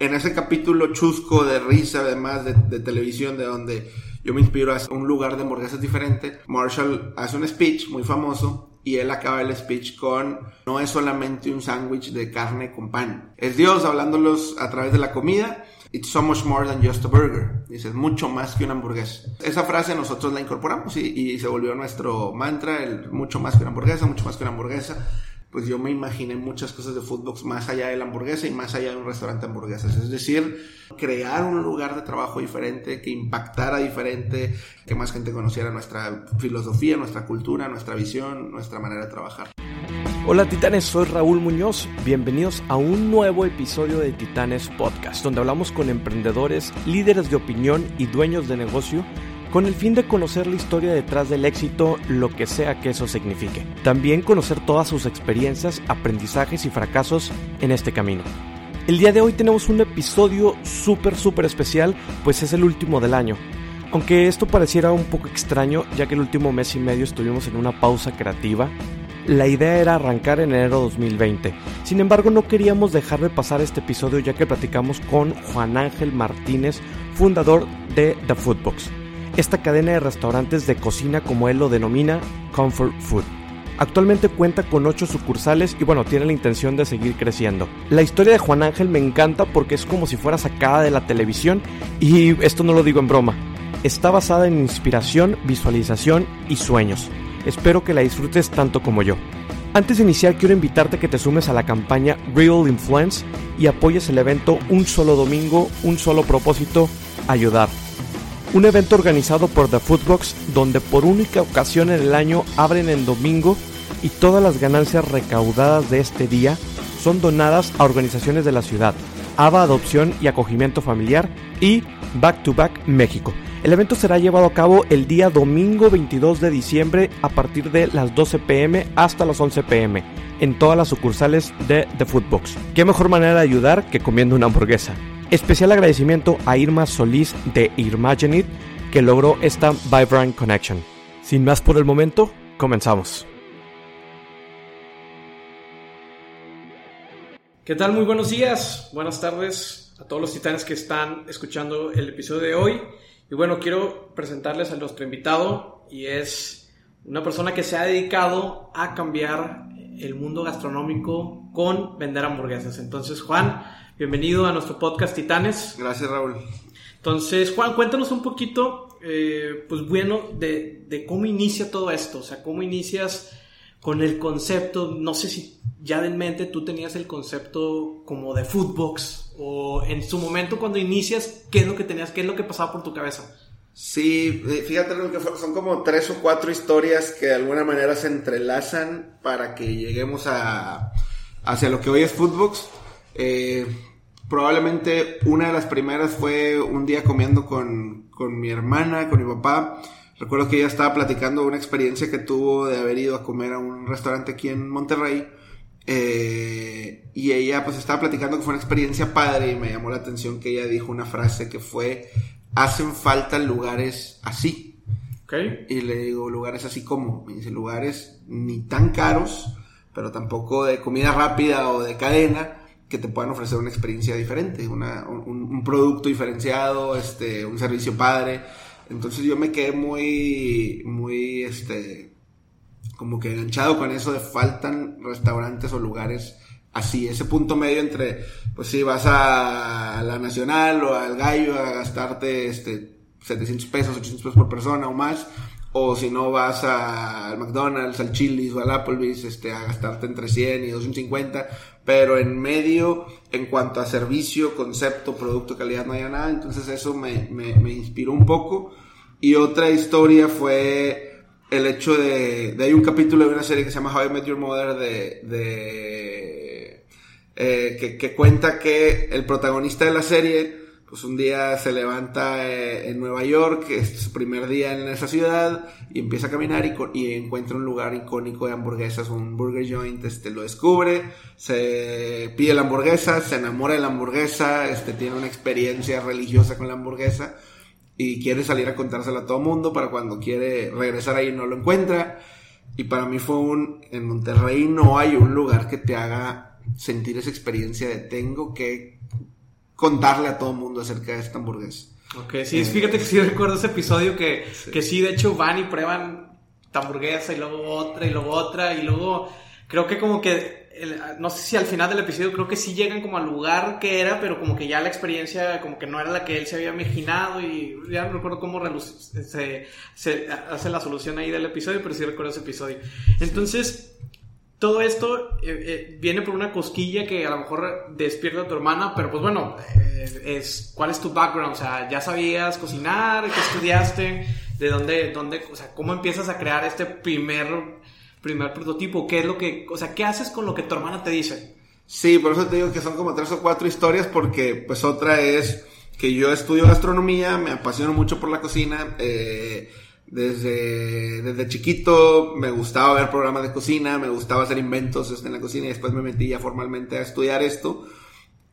En ese capítulo chusco de risa, además de, de televisión, de donde yo me inspiro a un lugar de hamburguesas diferente, Marshall hace un speech muy famoso y él acaba el speech con no es solamente un sándwich de carne con pan, es Dios hablándolos a través de la comida. It's so much more than just a burger. Dice, es mucho más que una hamburguesa. Esa frase nosotros la incorporamos y, y se volvió nuestro mantra, el mucho más que una hamburguesa, mucho más que una hamburguesa pues yo me imaginé muchas cosas de Foodbox más allá de la hamburguesa y más allá de un restaurante de hamburguesas. Es decir, crear un lugar de trabajo diferente, que impactara diferente, que más gente conociera nuestra filosofía, nuestra cultura, nuestra visión, nuestra manera de trabajar. Hola Titanes, soy Raúl Muñoz. Bienvenidos a un nuevo episodio de Titanes Podcast, donde hablamos con emprendedores, líderes de opinión y dueños de negocio con el fin de conocer la historia detrás del éxito, lo que sea que eso signifique. También conocer todas sus experiencias, aprendizajes y fracasos en este camino. El día de hoy tenemos un episodio súper, súper especial, pues es el último del año. Aunque esto pareciera un poco extraño, ya que el último mes y medio estuvimos en una pausa creativa, la idea era arrancar en enero 2020. Sin embargo, no queríamos dejar de pasar este episodio ya que platicamos con Juan Ángel Martínez, fundador de The Foodbox esta cadena de restaurantes de cocina como él lo denomina Comfort Food. Actualmente cuenta con 8 sucursales y bueno, tiene la intención de seguir creciendo. La historia de Juan Ángel me encanta porque es como si fuera sacada de la televisión y esto no lo digo en broma. Está basada en inspiración, visualización y sueños. Espero que la disfrutes tanto como yo. Antes de iniciar quiero invitarte a que te sumes a la campaña Real Influence y apoyes el evento Un solo domingo, un solo propósito, ayudar un evento organizado por The Foodbox donde por única ocasión en el año abren en domingo y todas las ganancias recaudadas de este día son donadas a organizaciones de la ciudad, ABA Adopción y Acogimiento Familiar y Back to Back México. El evento será llevado a cabo el día domingo 22 de diciembre a partir de las 12 pm hasta las 11 pm en todas las sucursales de The Foodbox. ¿Qué mejor manera de ayudar que comiendo una hamburguesa? Especial agradecimiento a Irma Solís de Irmagenit que logró esta Vibrant Connection. Sin más por el momento, comenzamos. ¿Qué tal? Muy buenos días, buenas tardes a todos los titanes que están escuchando el episodio de hoy. Y bueno, quiero presentarles a nuestro invitado y es una persona que se ha dedicado a cambiar el mundo gastronómico con vender hamburguesas. Entonces, Juan, Bienvenido a nuestro podcast Titanes. Gracias, Raúl. Entonces, Juan, cuéntanos un poquito, eh, pues bueno, de, cómo inicia todo esto. O sea, cómo inicias con el concepto. No sé si ya de mente tú tenías el concepto como de Foodbox o en su momento cuando inicias, ¿qué es lo que tenías? ¿Qué es lo que pasaba por tu cabeza? Sí, eh, fíjate que son como tres o cuatro historias que de alguna manera se entrelazan para que lleguemos a hacia lo que hoy es Foodbox. Eh, Probablemente una de las primeras fue un día comiendo con, mi hermana, con mi papá. Recuerdo que ella estaba platicando una experiencia que tuvo de haber ido a comer a un restaurante aquí en Monterrey. Eh, y ella pues estaba platicando que fue una experiencia padre y me llamó la atención que ella dijo una frase que fue, hacen falta lugares así. Okay. Y le digo, lugares así como, me dice, lugares ni tan caros, pero tampoco de comida rápida o de cadena, que te puedan ofrecer una experiencia diferente, una, un, producto diferenciado, este, un servicio padre. Entonces yo me quedé muy, muy, este, como que enganchado con eso de faltan restaurantes o lugares así, ese punto medio entre, pues si vas a la Nacional o al Gallo a gastarte, este, 700 pesos, 800 pesos por persona o más, o si no vas al McDonald's, al Chili's o al Applebee's este, a gastarte entre 100 y 250, pero en medio, en cuanto a servicio, concepto, producto, calidad, no hay nada, entonces eso me, me, me inspiró un poco. Y otra historia fue el hecho de, de hay un capítulo de una serie que se llama How I Met Your Mother de, de eh, que, que cuenta que el protagonista de la serie pues un día se levanta eh, en Nueva York, es su primer día en esa ciudad, y empieza a caminar y, encuentra un lugar icónico de hamburguesas, un burger joint, este, lo descubre, se pide la hamburguesa, se enamora de la hamburguesa, este, tiene una experiencia religiosa con la hamburguesa, y quiere salir a contársela a todo mundo para cuando quiere regresar ahí no lo encuentra. Y para mí fue un, en Monterrey no hay un lugar que te haga sentir esa experiencia de tengo que contarle a todo el mundo acerca de esta hamburguesa. Ok, sí, fíjate que sí recuerdo ese episodio que sí. que sí, de hecho van y prueban esta hamburguesa y luego otra y luego otra y luego creo que como que no sé si al final del episodio creo que sí llegan como al lugar que era, pero como que ya la experiencia como que no era la que él se había imaginado y ya no recuerdo cómo se, se hace la solución ahí del episodio, pero sí recuerdo ese episodio. Entonces, todo esto eh, eh, viene por una cosquilla que a lo mejor despierta a tu hermana, pero pues bueno, eh, es, ¿cuál es tu background? O sea, ¿ya sabías cocinar? ¿Qué estudiaste? ¿De dónde, dónde, o sea, cómo empiezas a crear este primer primer prototipo? ¿Qué es lo que, o sea, qué haces con lo que tu hermana te dice? Sí, por eso te digo que son como tres o cuatro historias, porque pues otra es que yo estudio gastronomía, me apasiono mucho por la cocina, eh, desde, desde chiquito me gustaba ver programas de cocina, me gustaba hacer inventos este, en la cocina y después me metí ya formalmente a estudiar esto.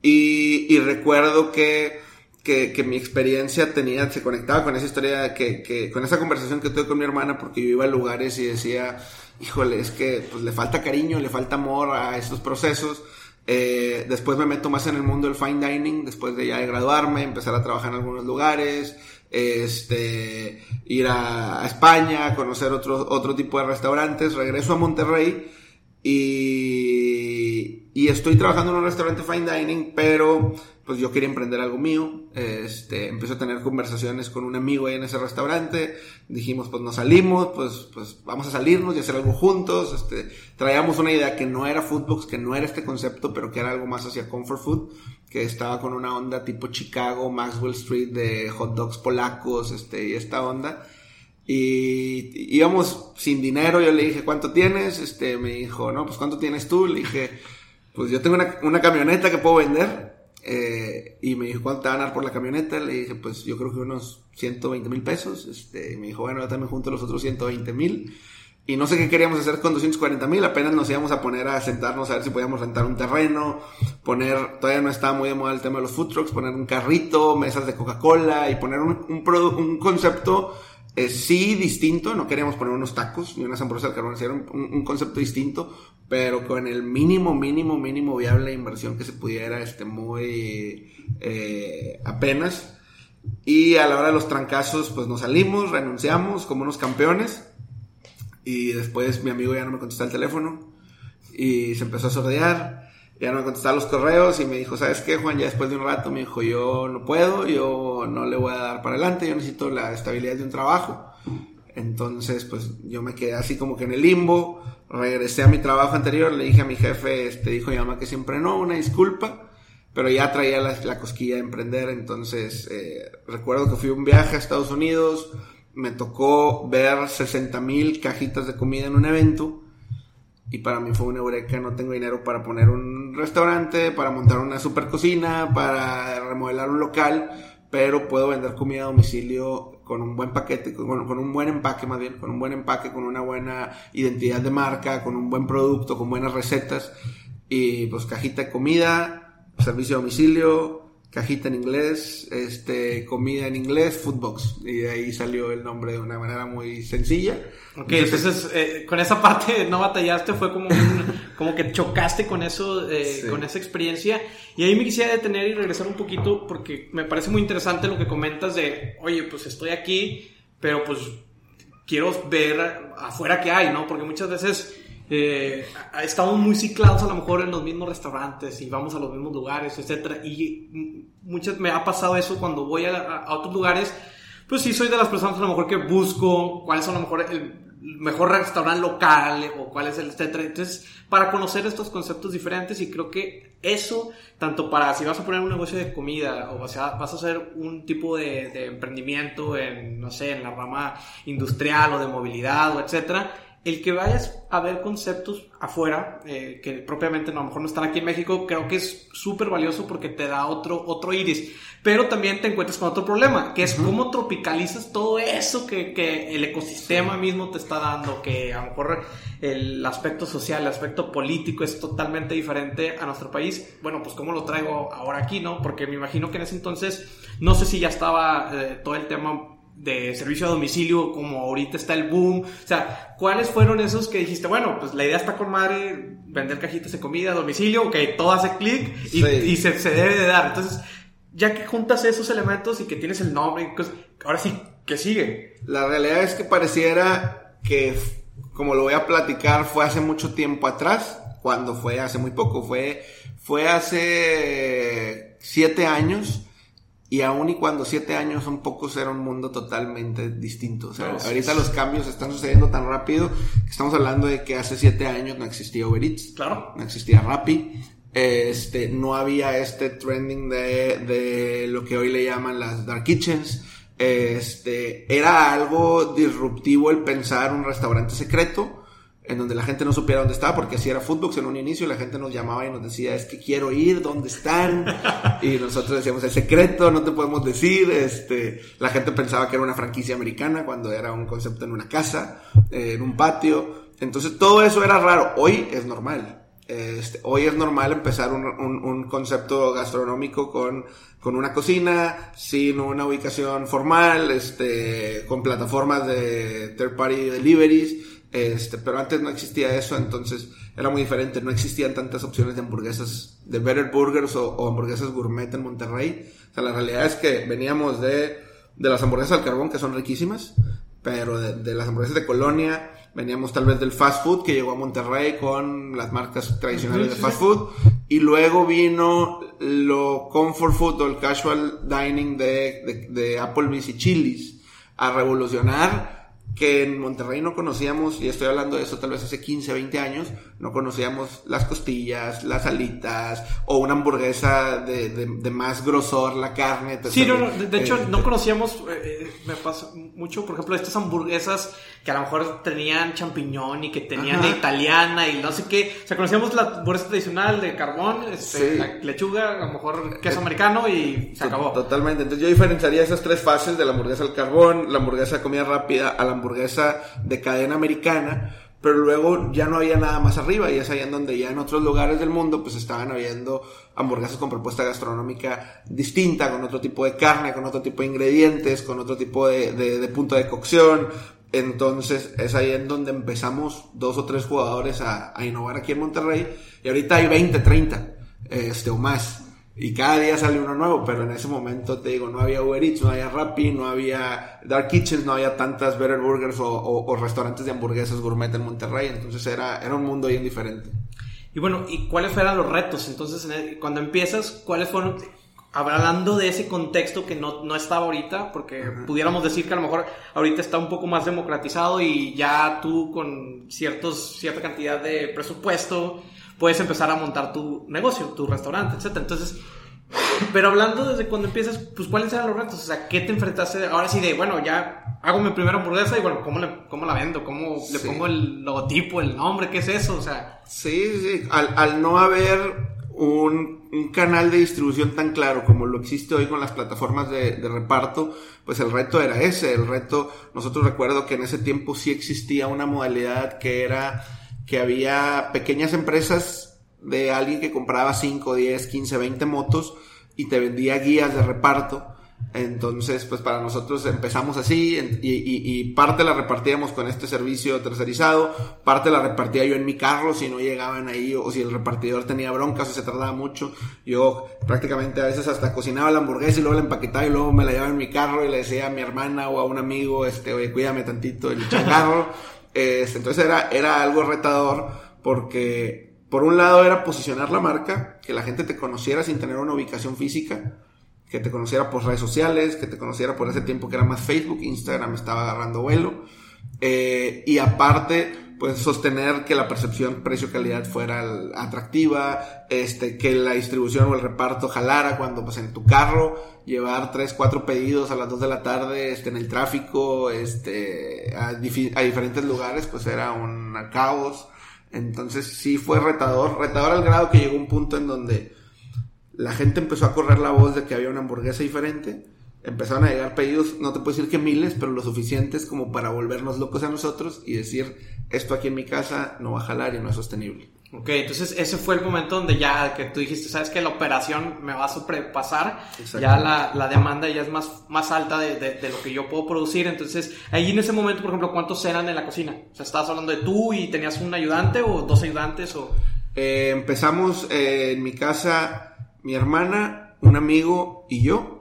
Y, y recuerdo que, que, que, mi experiencia tenía, se conectaba con esa historia, que, que, con esa conversación que tuve con mi hermana, porque yo iba a lugares y decía, híjole, es que pues, le falta cariño, le falta amor a estos procesos. Eh, después me meto más en el mundo del fine dining, después de ya de graduarme, empezar a trabajar en algunos lugares, este, ir a, a España, conocer otro, otro tipo de restaurantes, regreso a Monterrey y, y estoy trabajando en un restaurante fine dining, pero pues yo quería emprender algo mío, este, empecé a tener conversaciones con un amigo ahí en ese restaurante, dijimos pues nos salimos, pues, pues vamos a salirnos y hacer algo juntos, este, traíamos una idea que no era Foodbox, que no era este concepto, pero que era algo más hacia comfort food, que estaba con una onda tipo Chicago, Maxwell Street de hot dogs polacos, este, y esta onda. Y íbamos sin dinero, yo le dije, ¿cuánto tienes? Este, me dijo, no, pues ¿cuánto tienes tú? Le dije, pues yo tengo una, camioneta que puedo vender. Eh, y me dijo, ¿cuánto te van a dar por la camioneta? Le dije, pues yo creo que unos 120 mil pesos. Este, y me dijo, bueno, yo también junto los otros 120 mil. Y no sé qué queríamos hacer con 240 mil, apenas nos íbamos a poner a sentarnos a ver si podíamos rentar un terreno, poner, todavía no estaba muy de moda el tema de los food trucks, poner un carrito, mesas de Coca-Cola y poner un, un, un concepto eh, sí distinto, no queríamos poner unos tacos ni unas hamburguesas al carbón, era un, un, concepto distinto, pero con el mínimo, mínimo, mínimo viable inversión que se pudiera, este, muy eh, apenas. Y a la hora de los trancazos, pues nos salimos, renunciamos como unos campeones. Y después mi amigo ya no me contestaba el teléfono y se empezó a sordear. Ya no me contestaba los correos y me dijo, ¿sabes qué, Juan? Ya después de un rato me dijo, yo no puedo, yo no le voy a dar para adelante, yo necesito la estabilidad de un trabajo. Entonces, pues yo me quedé así como que en el limbo, regresé a mi trabajo anterior, le dije a mi jefe, este, dijo mi mamá que siempre no, una disculpa, pero ya traía la, la cosquilla de emprender, entonces eh, recuerdo que fui un viaje a Estados Unidos, me tocó ver 60 mil cajitas de comida en un evento y para mí fue una eureka, no tengo dinero para poner un restaurante, para montar una super cocina, para remodelar un local, pero puedo vender comida a domicilio con un buen paquete, con, con, un buen empaque más bien, con un buen empaque, con una buena identidad de marca, con un buen producto, con buenas recetas y pues cajita de comida, servicio a domicilio, cajita en inglés, este, comida en inglés, Foodbox. Y de ahí salió el nombre de una manera muy sencilla. Ok, entonces, eh, con esa parte no batallaste, fue como un, como que chocaste con eso, eh, sí. con esa experiencia. Y ahí me quisiera detener y regresar un poquito porque me parece muy interesante lo que comentas de, oye, pues estoy aquí, pero pues quiero ver afuera qué hay, ¿no? Porque muchas veces eh, estamos muy ciclados a lo mejor en los mismos restaurantes y vamos a los mismos lugares, etcétera. Y muchas me ha pasado eso cuando voy a, a, otros lugares. Pues sí, soy de las personas a lo mejor que busco cuáles son a lo mejor el mejor restaurante local o cuál es el etcétera. Entonces, para conocer estos conceptos diferentes y creo que eso, tanto para si vas a poner un negocio de comida o vas a, vas a hacer un tipo de, de emprendimiento en, no sé, en la rama industrial o de movilidad o etcétera, el que vayas a ver conceptos afuera, eh, que propiamente no, a lo mejor no están aquí en México, creo que es súper valioso porque te da otro, otro iris. Pero también te encuentras con otro problema, que es uh -huh. cómo tropicalizas todo eso que, que, el ecosistema mismo te está dando, que a lo mejor el aspecto social, el aspecto político es totalmente diferente a nuestro país. Bueno, pues cómo lo traigo ahora aquí, ¿no? Porque me imagino que en ese entonces, no sé si ya estaba eh, todo el tema de servicio a domicilio, como ahorita está el boom. O sea, ¿cuáles fueron esos que dijiste, bueno, pues la idea está con madre, vender cajitas de comida a domicilio, ok, todo hace clic y, sí. y se, se, debe de dar. Entonces, ya que juntas esos elementos y que tienes el nombre, ahora sí, ¿qué sigue? La realidad es que pareciera que, como lo voy a platicar, fue hace mucho tiempo atrás, cuando fue hace muy poco, fue, fue hace siete años. Y aún y cuando siete años son pocos, era un mundo totalmente distinto. O sea, ahorita los cambios están sucediendo tan rápido que estamos hablando de que hace siete años no existía Uber Eats. Claro. No existía Rappi. Este, no había este trending de, de lo que hoy le llaman las dark kitchens. Este, era algo disruptivo el pensar un restaurante secreto en donde la gente no supiera dónde estaba, porque así era Footbox en un inicio, la gente nos llamaba y nos decía, es que quiero ir, ¿dónde están? y nosotros decíamos, es secreto, no te podemos decir, este, la gente pensaba que era una franquicia americana cuando era un concepto en una casa, eh, en un patio, entonces todo eso era raro, hoy es normal. Este, hoy es normal empezar un, un, concepto gastronómico con, con, una cocina, sin una ubicación formal, este, con plataformas de third party deliveries, este, pero antes no existía eso, entonces era muy diferente. No existían tantas opciones de hamburguesas, de Better Burgers o, hamburguesas gourmet en Monterrey. O sea, la realidad es que veníamos de, de las hamburguesas al carbón, que son riquísimas, pero de, las hamburguesas de Colonia, veníamos tal vez del fast food que llegó a Monterrey con las marcas tradicionales de fast food. Y luego vino lo comfort food o el casual dining de, de, de Applebee's y Chili's a revolucionar que en Monterrey no conocíamos, y estoy hablando de eso tal vez hace 15, 20 años, no conocíamos las costillas, las alitas, o una hamburguesa de, de, más grosor, la carne. Sí, no, no, de, hecho no conocíamos, eh, eh, me pasa mucho, por ejemplo, estas hamburguesas que a lo mejor tenían champiñón y que tenían de italiana y no sé qué. O sea, conocíamos la hamburguesa tradicional de carbón, este, la lechuga, a lo mejor queso americano y se acabó. Totalmente. Entonces yo diferenciaría esas tres fases de la hamburguesa al carbón, la hamburguesa de comida rápida a la hamburguesa de cadena americana pero luego ya no había nada más arriba y es ahí en donde ya en otros lugares del mundo pues estaban habiendo hamburguesas con propuesta gastronómica distinta, con otro tipo de carne, con otro tipo de ingredientes, con otro tipo de, de, punto de cocción. Entonces es ahí en donde empezamos dos o tres jugadores a, a innovar aquí en Monterrey y ahorita hay 20, 30 este, o más. Y cada día sale uno nuevo, pero en ese momento te digo, no había Uber Eats, no había Rappi, no había Dark Kitchens, no había tantas Better Burgers o, restaurantes de hamburguesas gourmet en Monterrey, entonces era, era un mundo bien diferente. Y bueno, ¿y cuáles fueron los retos? Entonces, cuando empiezas, ¿cuáles fueron, hablando de ese contexto que no, no estaba ahorita, porque pudiéramos decir que a lo mejor ahorita está un poco más democratizado y ya tú con ciertos, cierta cantidad de presupuesto puedes empezar a montar tu negocio, tu restaurante, etc. Entonces, pero hablando desde cuando empiezas, pues cuáles eran los retos, o sea, ¿qué te enfrentaste? Ahora sí de, bueno, ya hago mi primera hamburguesa y bueno, ¿cómo, le, cómo la vendo? ¿Cómo le pongo el logotipo, el nombre? ¿Qué es eso? O sea... Sí, sí, al, al no haber un, un, canal de distribución tan claro como lo existe hoy con las plataformas de, de, reparto, pues el reto era ese, el reto, nosotros recuerdo que en ese tiempo sí existía una modalidad que era que había pequeñas empresas de alguien que compraba 5, 10, 15, 20 motos y te vendía guías de reparto. Entonces, pues para nosotros empezamos así y, parte la repartíamos con este servicio tercerizado, parte la repartía yo en mi carro si no llegaban ahí o si el repartidor tenía broncas o se tardaba mucho. Yo prácticamente a veces hasta cocinaba la hamburguesa y luego la empaquetaba y luego me la llevaba en mi carro y le decía a mi hermana o a un amigo, este, oye, cuídame tantito el entonces era, era algo retador porque por un lado era posicionar la marca, que la gente te conociera sin tener una ubicación física, que te conociera por redes sociales, que te conociera por ese tiempo que era más Facebook, Instagram estaba agarrando vuelo. Eh, y aparte, pues sostener que la percepción precio-calidad fuera atractiva, este, que la distribución o el reparto jalara cuando pues en tu carro llevar tres, cuatro pedidos a las dos de la tarde, este, en el tráfico, este, a, diferentes lugares, pues era un caos. Entonces sí fue retador, retador al grado que llegó un punto en donde la gente empezó a correr la voz de que había una hamburguesa diferente empezaron a llegar pedidos, no te puedo decir que miles, pero lo suficientes como para volvernos locos a nosotros y decir, esto aquí en mi casa no va a jalar y no es sostenible. Ok, entonces ese fue el momento donde ya que tú dijiste, sabes que la operación me va a sobrepasar, ya la, la, demanda ya es más, más alta de, de, lo que yo puedo producir, entonces ahí en ese momento, por ejemplo, ¿cuántos eran en la cocina? O sea, ¿estabas hablando de tú y tenías un ayudante o dos ayudantes o...? Eh, empezamos eh, en mi casa, mi hermana, un amigo y yo.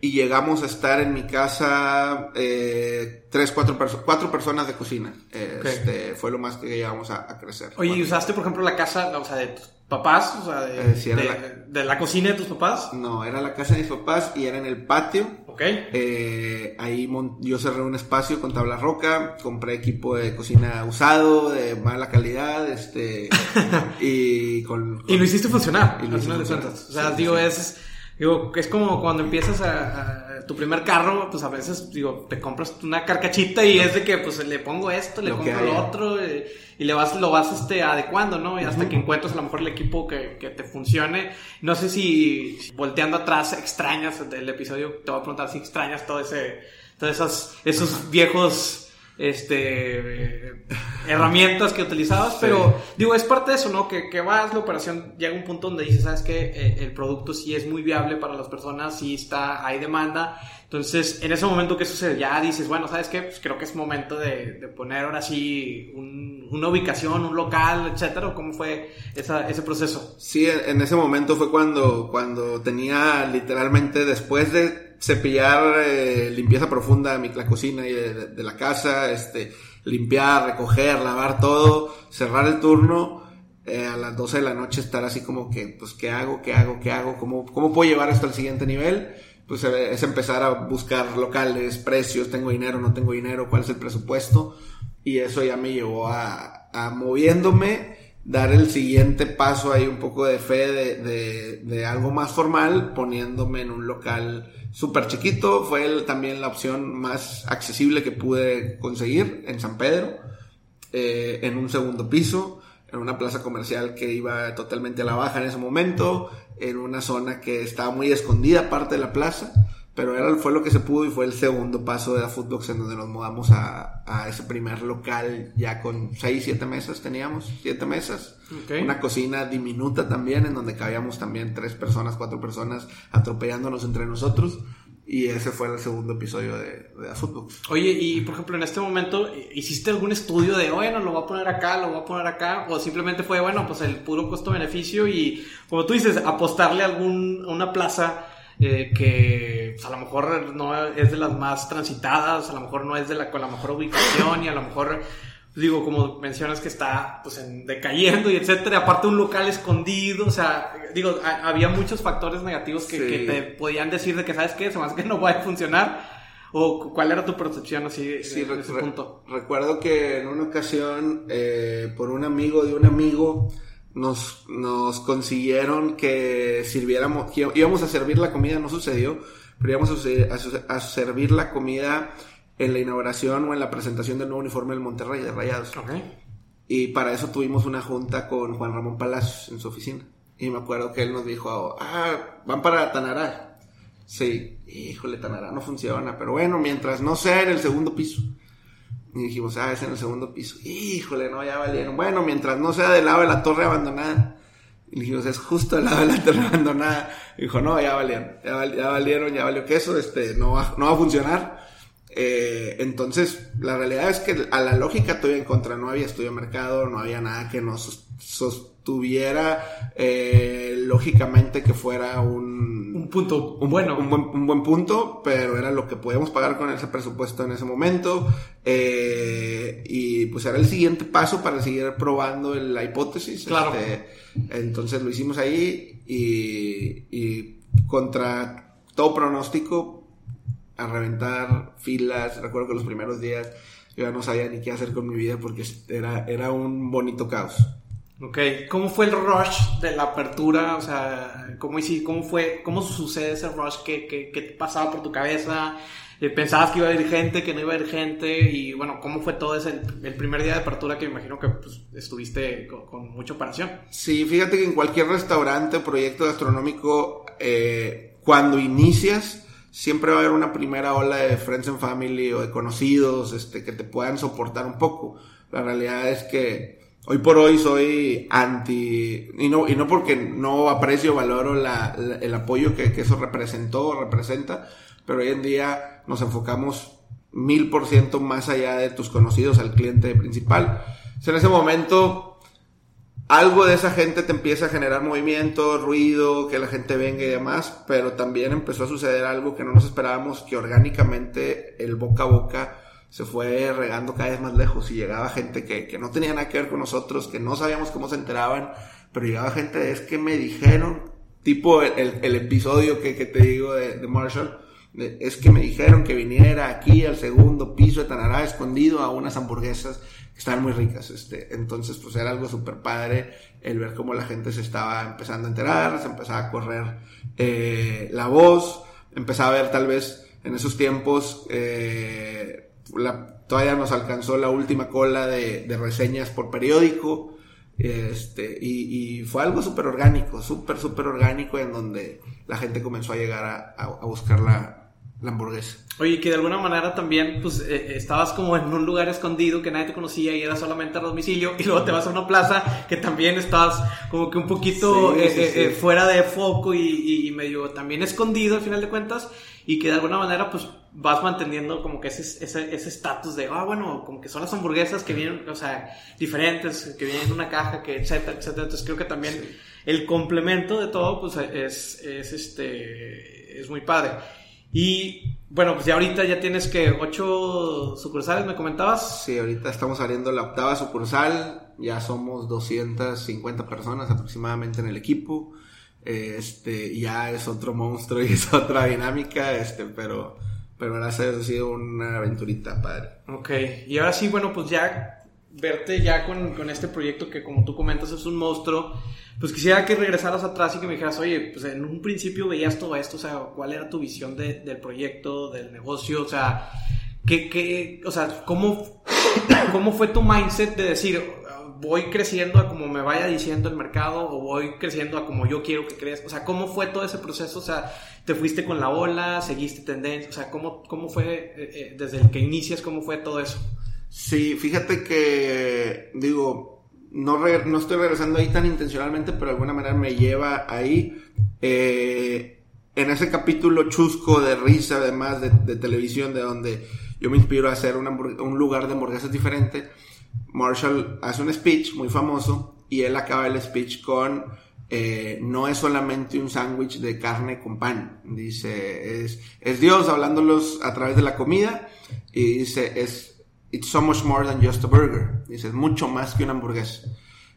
Y llegamos a estar en mi casa eh, tres, cuatro, perso- cuatro personas de cocina. Eh. Este, fue lo más que llegamos a, a crecer. Oye, ¿y usaste, por ejemplo, la casa, o sea, de tus papás? O sea, de, Eh, de- la- de la cocina de tus papás. No, era la casa de mis papás y era en el patio. Ok. Eh, ahí yo cerré un espacio con tabla roca, compré equipo de cocina usado, de mala calidad, este, y con... Y lo hiciste funcionar, Y lo de funcionar. O sea, Sí, digo, sí. es, digo, es como cuando empiezas a, a- tu primer carro, pues a veces, digo, te compras una carcachita y es de que, pues, le pongo esto, le Lo compro lo otro, eh, y le vas, lo vas, este, adecuando, ¿no? Y hasta que encuentras a lo mejor el equipo que, que te funcione. No sé si, si volteando atrás extrañas del episodio, te voy a preguntar si extrañas todo ese, todos esos, esos viejos, este, eh, herramientas que utilizabas, pero digo, es parte de eso, ¿no? Que, que vas, la operación llega a un punto donde dices, ¿sabes qué? el producto sí es muy viable para las personas, sí está, hay demanda. Entonces, en ese momento, ¿qué sucede? Ya dices, bueno, ¿sabes qué? Pues creo que es momento de, de poner ahora sí un- una ubicación, un local, etcétera. ¿O ¿Cómo fue esa- ese proceso? Sí, en ese momento fue cuando, cuando tenía literalmente después de cepillar eh, limpieza profunda de la cocina y de, la casa, este, limpiar, recoger, lavar todo, cerrar el turno, eh, a las 12 de la noche estar así como que, pues, ¿qué hago? ¿Qué hago? ¿Qué hago? ¿Cómo, cómo puedo llevar esto al siguiente nivel? Pues eh, es empezar a buscar locales, precios, tengo dinero, no tengo dinero, cuál es el presupuesto. Y eso ya me llevó a, a moviéndome, dar el siguiente paso ahí un poco de fe de, de algo más formal, poniéndome en un local súper chiquito. Fue también la opción más accesible que pude conseguir en San Pedro, eh, en un segundo piso, en una plaza comercial que iba totalmente a la baja en ese momento, en una zona que estaba muy escondida aparte de la plaza. Pero era, fue lo que se pudo y fue el segundo paso de la Footbox en donde nos mudamos a, a ese primer local ya con 6, 7 mesas teníamos, 7 mesas. Ok. Una cocina diminuta también en donde cabíamos también tres personas, cuatro personas atropellándonos entre nosotros. Y ese fue el segundo episodio de, de la Footbox. Oye, y por ejemplo, en este momento, ¿hiciste algún estudio de, bueno, lo voy a poner acá, lo voy a poner acá? O simplemente fue, bueno, pues el puro costo-beneficio y, como tú dices, apostarle a algún, a una plaza eh, que a lo mejor no es de las más transitadas, a lo mejor no es de la con la mejor ubicación y a lo mejor, digo, como mencionas que está pues en, decayendo y etcétera, aparte un local escondido, o sea, digo, ha- había muchos factores negativos que, Sí. que te podían decir de que, ¿sabes qué? Se hace que no va a funcionar. ¿O cuál era tu percepción así de, Sí, de ese punto? recuerdo que en una ocasión, eh, por un amigo de un amigo, nos, nos consiguieron que sirviéramos, que íbamos a servir la comida, no sucedió, pero íbamos a, servir la comida en la inauguración o en la presentación del nuevo uniforme del Monterrey de Rayados. Ok. Y para eso tuvimos una junta con Juan Ramón Palacios en su oficina. Y me acuerdo que él nos dijo, ah, van para Tanará. Sí, híjole, Tanará no funciona, pero bueno, mientras no sea en el segundo piso. Y dijimos, ah, es en el segundo piso. Híjole, no, ya valieron. Bueno, mientras no sea del lado de la torre abandonada. Y dijimos, es justo al lado de la torre abandonada. dijo, no, ya valieron, ya, val- ya valieron, ya valió queso, este, no va, no va a funcionar. Eh, entonces, la realidad es que a la lógica todavía en contra, no había estudio de mercado, no había nada que nos sos- sostuviera eh, lógicamente que fuera Un punto un, bueno. un buen, un buen punto, pero era lo que podíamos pagar con ese presupuesto en ese momento. eh, y pues era el siguiente paso para seguir probando la hipótesis. Claro. este, entonces lo hicimos ahí y, y contra todo pronóstico, a reventar filas. Recuerdo que los primeros días yo ya no sabía ni qué hacer con mi vida porque era, era un bonito caos. Ok. ¿Cómo fue el rush de la apertura? O sea, ¿cómo, cómo fue, cómo sucede ese rush? ¿Qué, qué, qué te pasaba por tu cabeza? Eh, ¿Pensabas que iba a haber gente, que no iba a haber gente? Y bueno, ¿cómo fue todo ese, el primer día de apertura que me imagino que pues, estuviste con, con mucha operación? Sí, fíjate que en cualquier restaurante o proyecto gastronómico, eh, cuando inicias, siempre va a haber una primera ola de friends and family o de conocidos este, que te puedan soportar un poco. La realidad es que hoy por hoy soy anti, y no, y no porque no aprecio valoro la- el apoyo que, que eso representó o representa, pero hoy en día nos enfocamos mil por ciento más allá de tus conocidos al cliente principal. En ese momento algo de esa gente te empieza a generar movimiento, ruido, que la gente venga y demás, pero también empezó a suceder algo que no nos esperábamos, que orgánicamente el boca a boca se fue regando cada vez más lejos y llegaba gente que, que no tenía nada que ver con nosotros, que no sabíamos cómo se enteraban, pero llegaba gente, es que me dijeron, tipo el, el, episodio que, que, te digo de, de Marshall, es que me dijeron que viniera aquí al segundo piso de Tanará escondido a unas hamburguesas que estaban muy ricas. Este, entonces, pues era algo súper padre el ver cómo la gente se estaba empezando a enterar, se empezaba a correr eh, la voz, empezaba a ver tal vez en esos tiempos, eh, la, todavía nos alcanzó la última cola de, de reseñas por periódico. Este, y, y fue algo súper orgánico, súper, súper orgánico en donde la gente comenzó a llegar a, a, a buscar la, la hamburguesa. Oye, que de alguna manera también, pues, eh, estabas como en un lugar escondido que nadie te conocía y era solamente a domicilio, y luego te vas a una plaza que también estás como que un poquito sí, eh, sí, sí. Eh, fuera de foco y, y, medio también escondido al final de cuentas, y que de alguna manera, pues, vas manteniendo como que ese estatus ese, de, ah, bueno, como que son las hamburguesas que vienen, o sea, diferentes, que vienen en una caja, que etcétera, etcétera. Entonces creo que también el complemento de todo, pues, es, es, este, es muy padre. Y bueno, pues ya ahorita ya tienes que ocho sucursales, me comentabas. Sí, ahorita estamos abriendo la octava sucursal, ya somos 250 personas aproximadamente en el equipo. Este, ya es otro monstruo y es otra dinámica, este, pero, pero gracias ha sido una aventurita padre. Ok, y ahora sí, bueno, pues ya verte ya con, con este proyecto que como tú comentas es un monstruo pues quisiera que regresaras atrás y que me dijeras, oye, pues en un principio veías todo esto, o sea, ¿cuál era tu visión de, del proyecto, del negocio? O sea, ¿qué, qué, o sea, ¿cómo, ¿cómo fue tu mindset de decir, voy creciendo a como me vaya diciendo el mercado o voy creciendo a como yo quiero que crezca? O sea, ¿cómo fue todo ese proceso? O sea, ¿te fuiste con la ola? ¿Seguiste tendencia? O sea, ¿cómo, cómo fue eh, eh, desde el que inicias, cómo fue todo eso? Sí, fíjate que, digo, no, re, no estoy regresando ahí tan intencionalmente, pero de alguna manera me lleva ahí. Eh, en ese capítulo chusco de risa, además de, televisión, de donde yo me inspiro a hacer un lugar de hamburguesas diferente, Marshall hace un speech muy famoso y él acaba el speech con eh, no es solamente un sándwich de carne con pan. Dice, es, es Dios hablándolos a través de la comida y dice, es It's so much more than just a burger. Dice, es mucho más que una hamburguesa.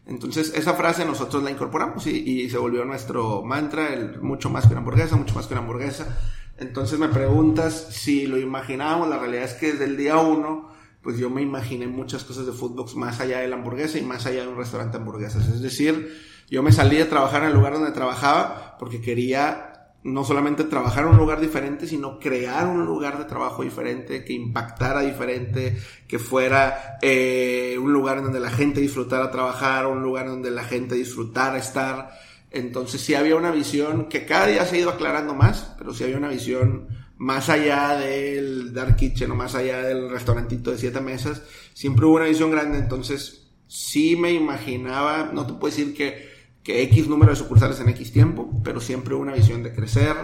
Entonces, esa frase nosotros la incorporamos y, se volvió nuestro mantra, el mucho más que una hamburguesa, mucho más que una hamburguesa. Entonces me preguntas si lo imaginábamos, la realidad es que desde el día uno, pues yo me imaginé muchas cosas de Foodbox más allá de la hamburguesa y más allá de un restaurante de hamburguesas. Es decir, yo me salí a trabajar en el lugar donde trabajaba porque quería no solamente trabajar en un lugar diferente, sino crear un lugar de trabajo diferente, que impactara diferente, que fuera eh, un lugar en donde la gente disfrutara trabajar, un lugar donde la gente disfrutara estar. Entonces sí había una visión que cada día se ha ido aclarando más, pero sí había una visión más allá del Dark Kitchen o más allá del restaurantito de siete mesas, siempre hubo una visión grande, entonces sí me imaginaba, no te puedo decir que que X número de sucursales en X tiempo, pero siempre una visión de crecer,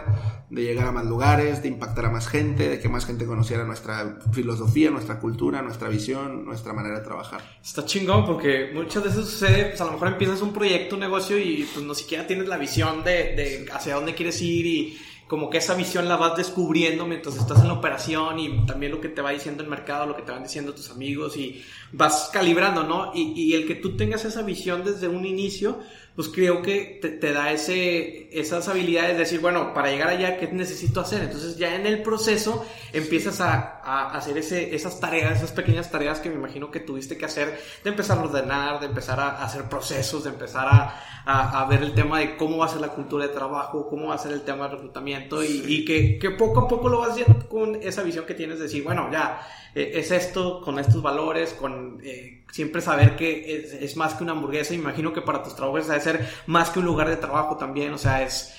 de llegar a más lugares, de impactar a más gente, de que más gente conociera nuestra filosofía, nuestra cultura, nuestra visión, nuestra manera de trabajar. Está chingón porque muchas veces sucede, pues a lo mejor empiezas un proyecto, un negocio y pues no siquiera tienes la visión de, de hacia dónde quieres ir y como que esa visión la vas descubriendo mientras estás en la operación y también lo que te va diciendo el mercado, lo que te van diciendo tus amigos y vas calibrando, ¿no? Y, y el que tú tengas esa visión desde un inicio, pues creo que te, te, da ese, esas habilidades de decir, bueno, para llegar allá, ¿qué necesito hacer? Entonces ya en el proceso empiezas a, a hacer ese, esas tareas, esas pequeñas tareas que me imagino que tuviste que hacer, de empezar a ordenar, de empezar a, hacer procesos, de empezar a, a, a, ver el tema de cómo va a ser la cultura de trabajo, cómo va a ser el tema de reclutamiento y, y que, que, poco a poco lo vas haciendo con esa visión que tienes de decir, bueno, ya eh, es esto, con estos valores, con... Eh, siempre saber que es, es, más que una hamburguesa. Imagino que para tus trabajos ser más que un lugar de trabajo también. O sea, es.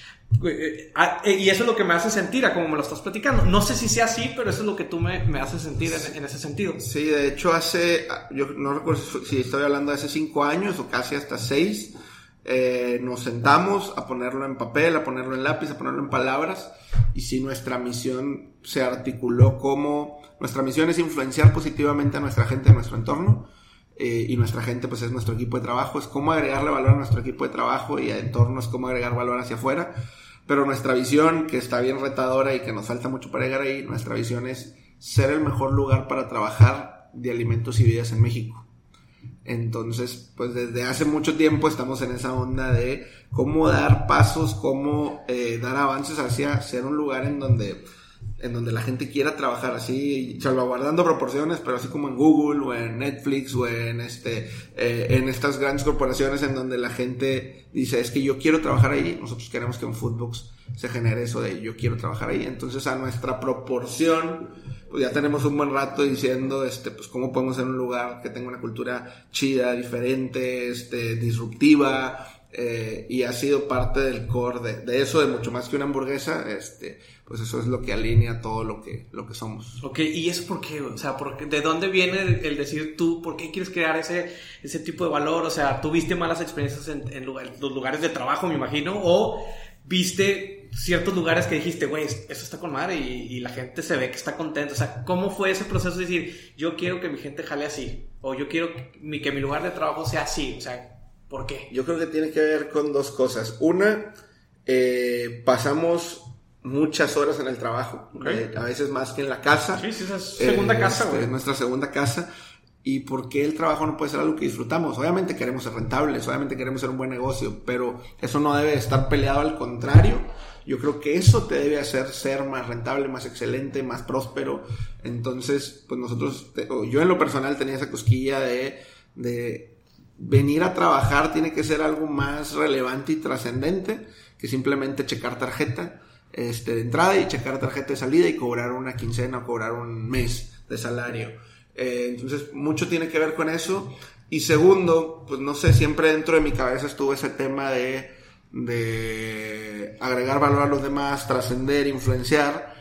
Eh, eh, y eso es lo que me hace sentir, a como me lo estás platicando. No sé si sea así, pero eso es lo que tú me, me haces sentir en, en, ese sentido. Sí, de hecho, hace. Yo no recuerdo si estoy hablando de hace cinco años o casi hasta seis. Eh, nos sentamos a ponerlo en papel, a ponerlo en lápiz, a ponerlo en palabras. Y si nuestra misión se articuló como. Nuestra misión es influenciar positivamente a nuestra gente, a nuestro entorno eh, y nuestra gente pues es nuestro equipo de trabajo, es cómo agregarle valor a nuestro equipo de trabajo y a entorno es cómo agregar valor hacia afuera. Pero nuestra visión, que está bien retadora y que nos falta mucho para llegar ahí, nuestra visión es ser el mejor lugar para trabajar de alimentos y vidas en México. Entonces, pues desde hace mucho tiempo estamos en esa onda de cómo dar pasos, cómo eh, dar avances hacia ser un lugar en donde en donde la gente quiera trabajar así, salvaguardando proporciones, pero así como en Google o en Netflix o en este, eh, en estas grandes corporaciones en donde la gente dice es que yo quiero trabajar ahí, nosotros queremos que en Foodbox se genere eso de yo quiero trabajar ahí, entonces a nuestra proporción, pues ya tenemos un buen rato diciendo, este, pues cómo podemos ser un lugar que tenga una cultura chida, diferente, este, disruptiva, eh, y ha sido parte del core de, de, eso, de mucho más que una hamburguesa, este, pues eso es lo que alinea todo lo que, lo que somos. Ok, ¿y eso por qué? O sea, ¿por ¿de dónde viene el, decir tú, por qué quieres crear ese, ese tipo de valor? O sea, ¿tú viste malas experiencias en, en los lugares de trabajo, me imagino? ¿O viste ciertos lugares que dijiste, güey, eso está con madre y, y, la gente se ve que está contenta? O sea, ¿cómo fue ese proceso de decir, yo quiero que mi gente jale así? O yo quiero que mi, que mi lugar de trabajo sea así. O sea, ¿por qué? Yo creo que tiene que ver con dos cosas. Una, eh, pasamos muchas horas en el trabajo, eh, a veces más que en la casa. Sí, sí, es segunda casa, este, nuestra segunda casa. ¿Y por qué el trabajo no puede ser algo que disfrutamos? Obviamente queremos ser rentables, obviamente queremos ser un buen negocio, pero eso no debe estar peleado al contrario. Yo creo que eso te debe hacer ser más rentable, más excelente, más próspero. Entonces, pues nosotros, yo en lo personal tenía esa cosquilla de, de venir a trabajar tiene que ser algo más relevante y trascendente que simplemente checar tarjeta este, de entrada y checar tarjeta de salida y cobrar una quincena o cobrar un mes de salario. Eh, entonces, mucho tiene que ver con eso. Y segundo, pues no sé, siempre dentro de mi cabeza estuvo ese tema de, de agregar valor a los demás, trascender, influenciar.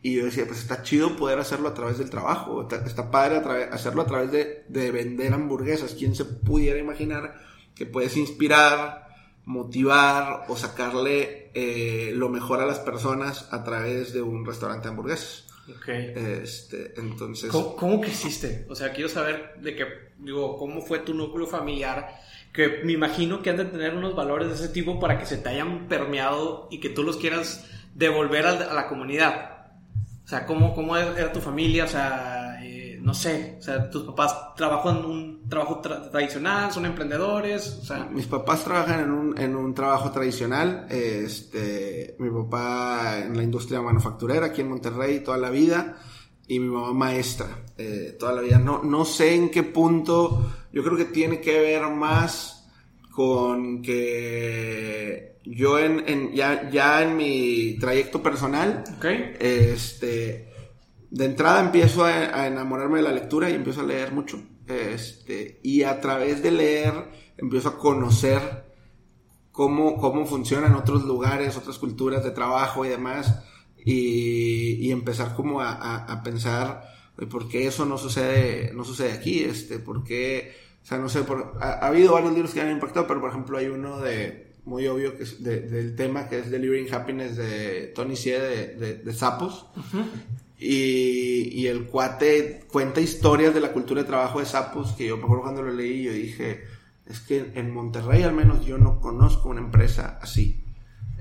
Y yo decía, pues está chido poder hacerlo a través del trabajo. Está, padre hacerlo a través de, de vender hamburguesas. ¿Quién se pudiera imaginar que puedes inspirar, motivar o sacarle eh, lo mejor a las personas a través de un restaurante de hamburguesas. Ok. Este, entonces... ¿Cómo, ¿Cómo, creciste? O sea, quiero saber de que, digo, cómo fue tu núcleo familiar, que me imagino que han de tener unos valores de ese tipo para que se te hayan permeado y que tú los quieras devolver a la comunidad. O sea, ¿cómo, cómo era tu familia? O sea, eh, no sé, o sea, tus papás trabajan un trabajo tradicional? ¿Son emprendedores? O sea... Mis papás trabajan en un, en un trabajo tradicional. Este, mi papá en la industria manufacturera aquí en Monterrey toda la vida y mi mamá maestra eh, toda la vida. No, no sé en qué punto, yo creo que tiene que ver más con que yo en, en ya, ya en mi trayecto personal, okay. este, de entrada empiezo a, a enamorarme de la lectura y empiezo a leer mucho. Este, y a través de leer empiezo a conocer cómo, cómo funcionan otros lugares, otras culturas de trabajo y demás. Y, y empezar como a, a, a, pensar por qué eso no sucede, no sucede aquí, este, por qué, o sea, no sé, por, ha, ha, habido varios libros que han impactado, pero por ejemplo hay uno de, muy obvio que es de, del tema que es Delivering Happiness de Tony Sie de, de, de Sapos. Uh -huh. Y, y, el cuate cuenta historias de la cultura de trabajo de sapos que yo me acuerdo cuando lo leí yo dije es que en Monterrey al menos yo no conozco una empresa así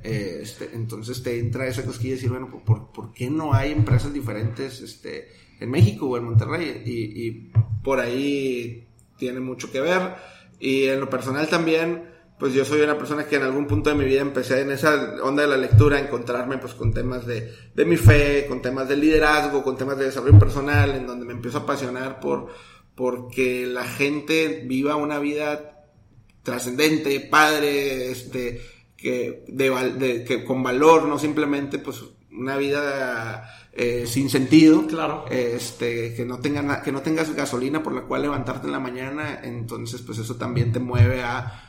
eh, este, entonces te entra esa cosquilla de decir bueno ¿por, ¿por, qué no hay empresas diferentes este, en México o en Monterrey y, y por ahí tiene mucho que ver y en lo personal también pues yo soy una persona que en algún punto de mi vida empecé en esa onda de la lectura a encontrarme pues con temas de, de mi fe, con temas de liderazgo, con temas de desarrollo personal, en donde me empiezo a apasionar por porque la gente viva una vida trascendente, padre, este, que, de, de, que con valor, no simplemente pues una vida eh, sin sentido, claro. este, que no tenga, que no tengas gasolina por la cual levantarte en la mañana, entonces pues eso también te mueve a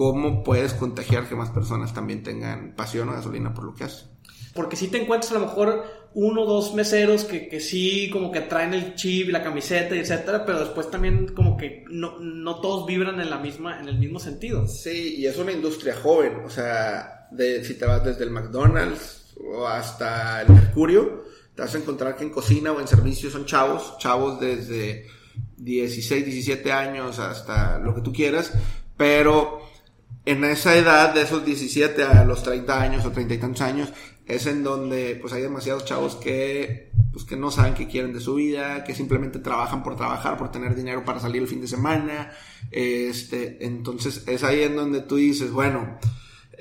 cómo puedes contagiar que más personas también tengan pasión o gasolina por lo que hacen. Porque si te encuentras a lo mejor uno o dos meseros que, que sí como que traen el chip y la camiseta y etcétera, pero después también como que no, no todos vibran en la misma, en el mismo sentido. Sí, y es una industria joven, o sea, de, si te vas desde el McDonald's o hasta el Mercurio, te vas a encontrar que en cocina o en servicio son chavos, chavos desde 16, 17 años hasta lo que tú quieras, pero en esa edad de esos 17 a los 30 años o 30 y tantos años es en donde pues hay demasiados chavos que pues que no saben qué quieren de su vida, que simplemente trabajan por trabajar, por tener dinero para salir el fin de semana. Este, entonces es ahí en donde tú dices, bueno,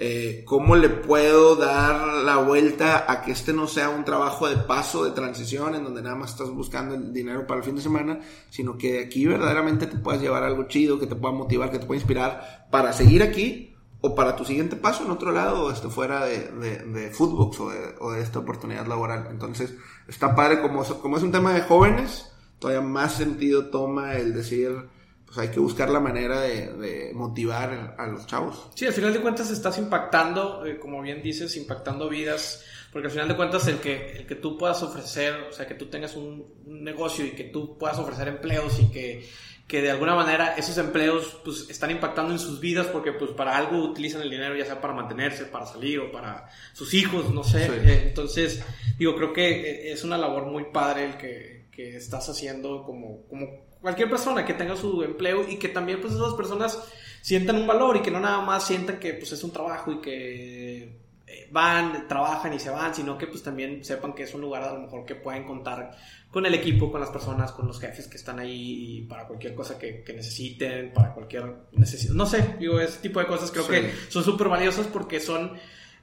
eh, ¿cómo le puedo dar la vuelta a que este no sea un trabajo de paso, de transición, en donde nada más estás buscando el dinero para el fin de semana, sino que aquí verdaderamente te puedas llevar algo chido, que te pueda motivar, que te pueda inspirar para seguir aquí o para tu siguiente paso en otro lado, este, fuera de, de, de fútbol o de, o de, esta oportunidad laboral. Entonces, está padre, como, como es un tema de jóvenes, todavía más sentido toma el decir, pues hay que buscar la manera de, motivar a los chavos. Sí, al final de cuentas estás impactando, eh, como bien dices, impactando vidas, porque al final de cuentas el que, el que tú puedas ofrecer, o sea, que tú tengas un, un negocio y que tú puedas ofrecer empleos y que que de alguna manera esos empleos pues están impactando en sus vidas porque pues para algo utilizan el dinero ya sea para mantenerse, para salir o para sus hijos, no sé. Eh, entonces, digo, creo que eh, es una labor muy padre el que, que, estás haciendo como, como cualquier persona que tenga su empleo y que también pues esas personas sientan un valor y que no nada más sientan que pues es un trabajo y que eh, van, trabajan y se van, sino que pues también sepan que es un lugar a lo mejor que pueden contar con el equipo, con las personas, con los jefes que están ahí para cualquier cosa que, necesiten, para cualquier necesidad. No sé, digo, ese tipo de cosas creo que son súper valiosas porque son,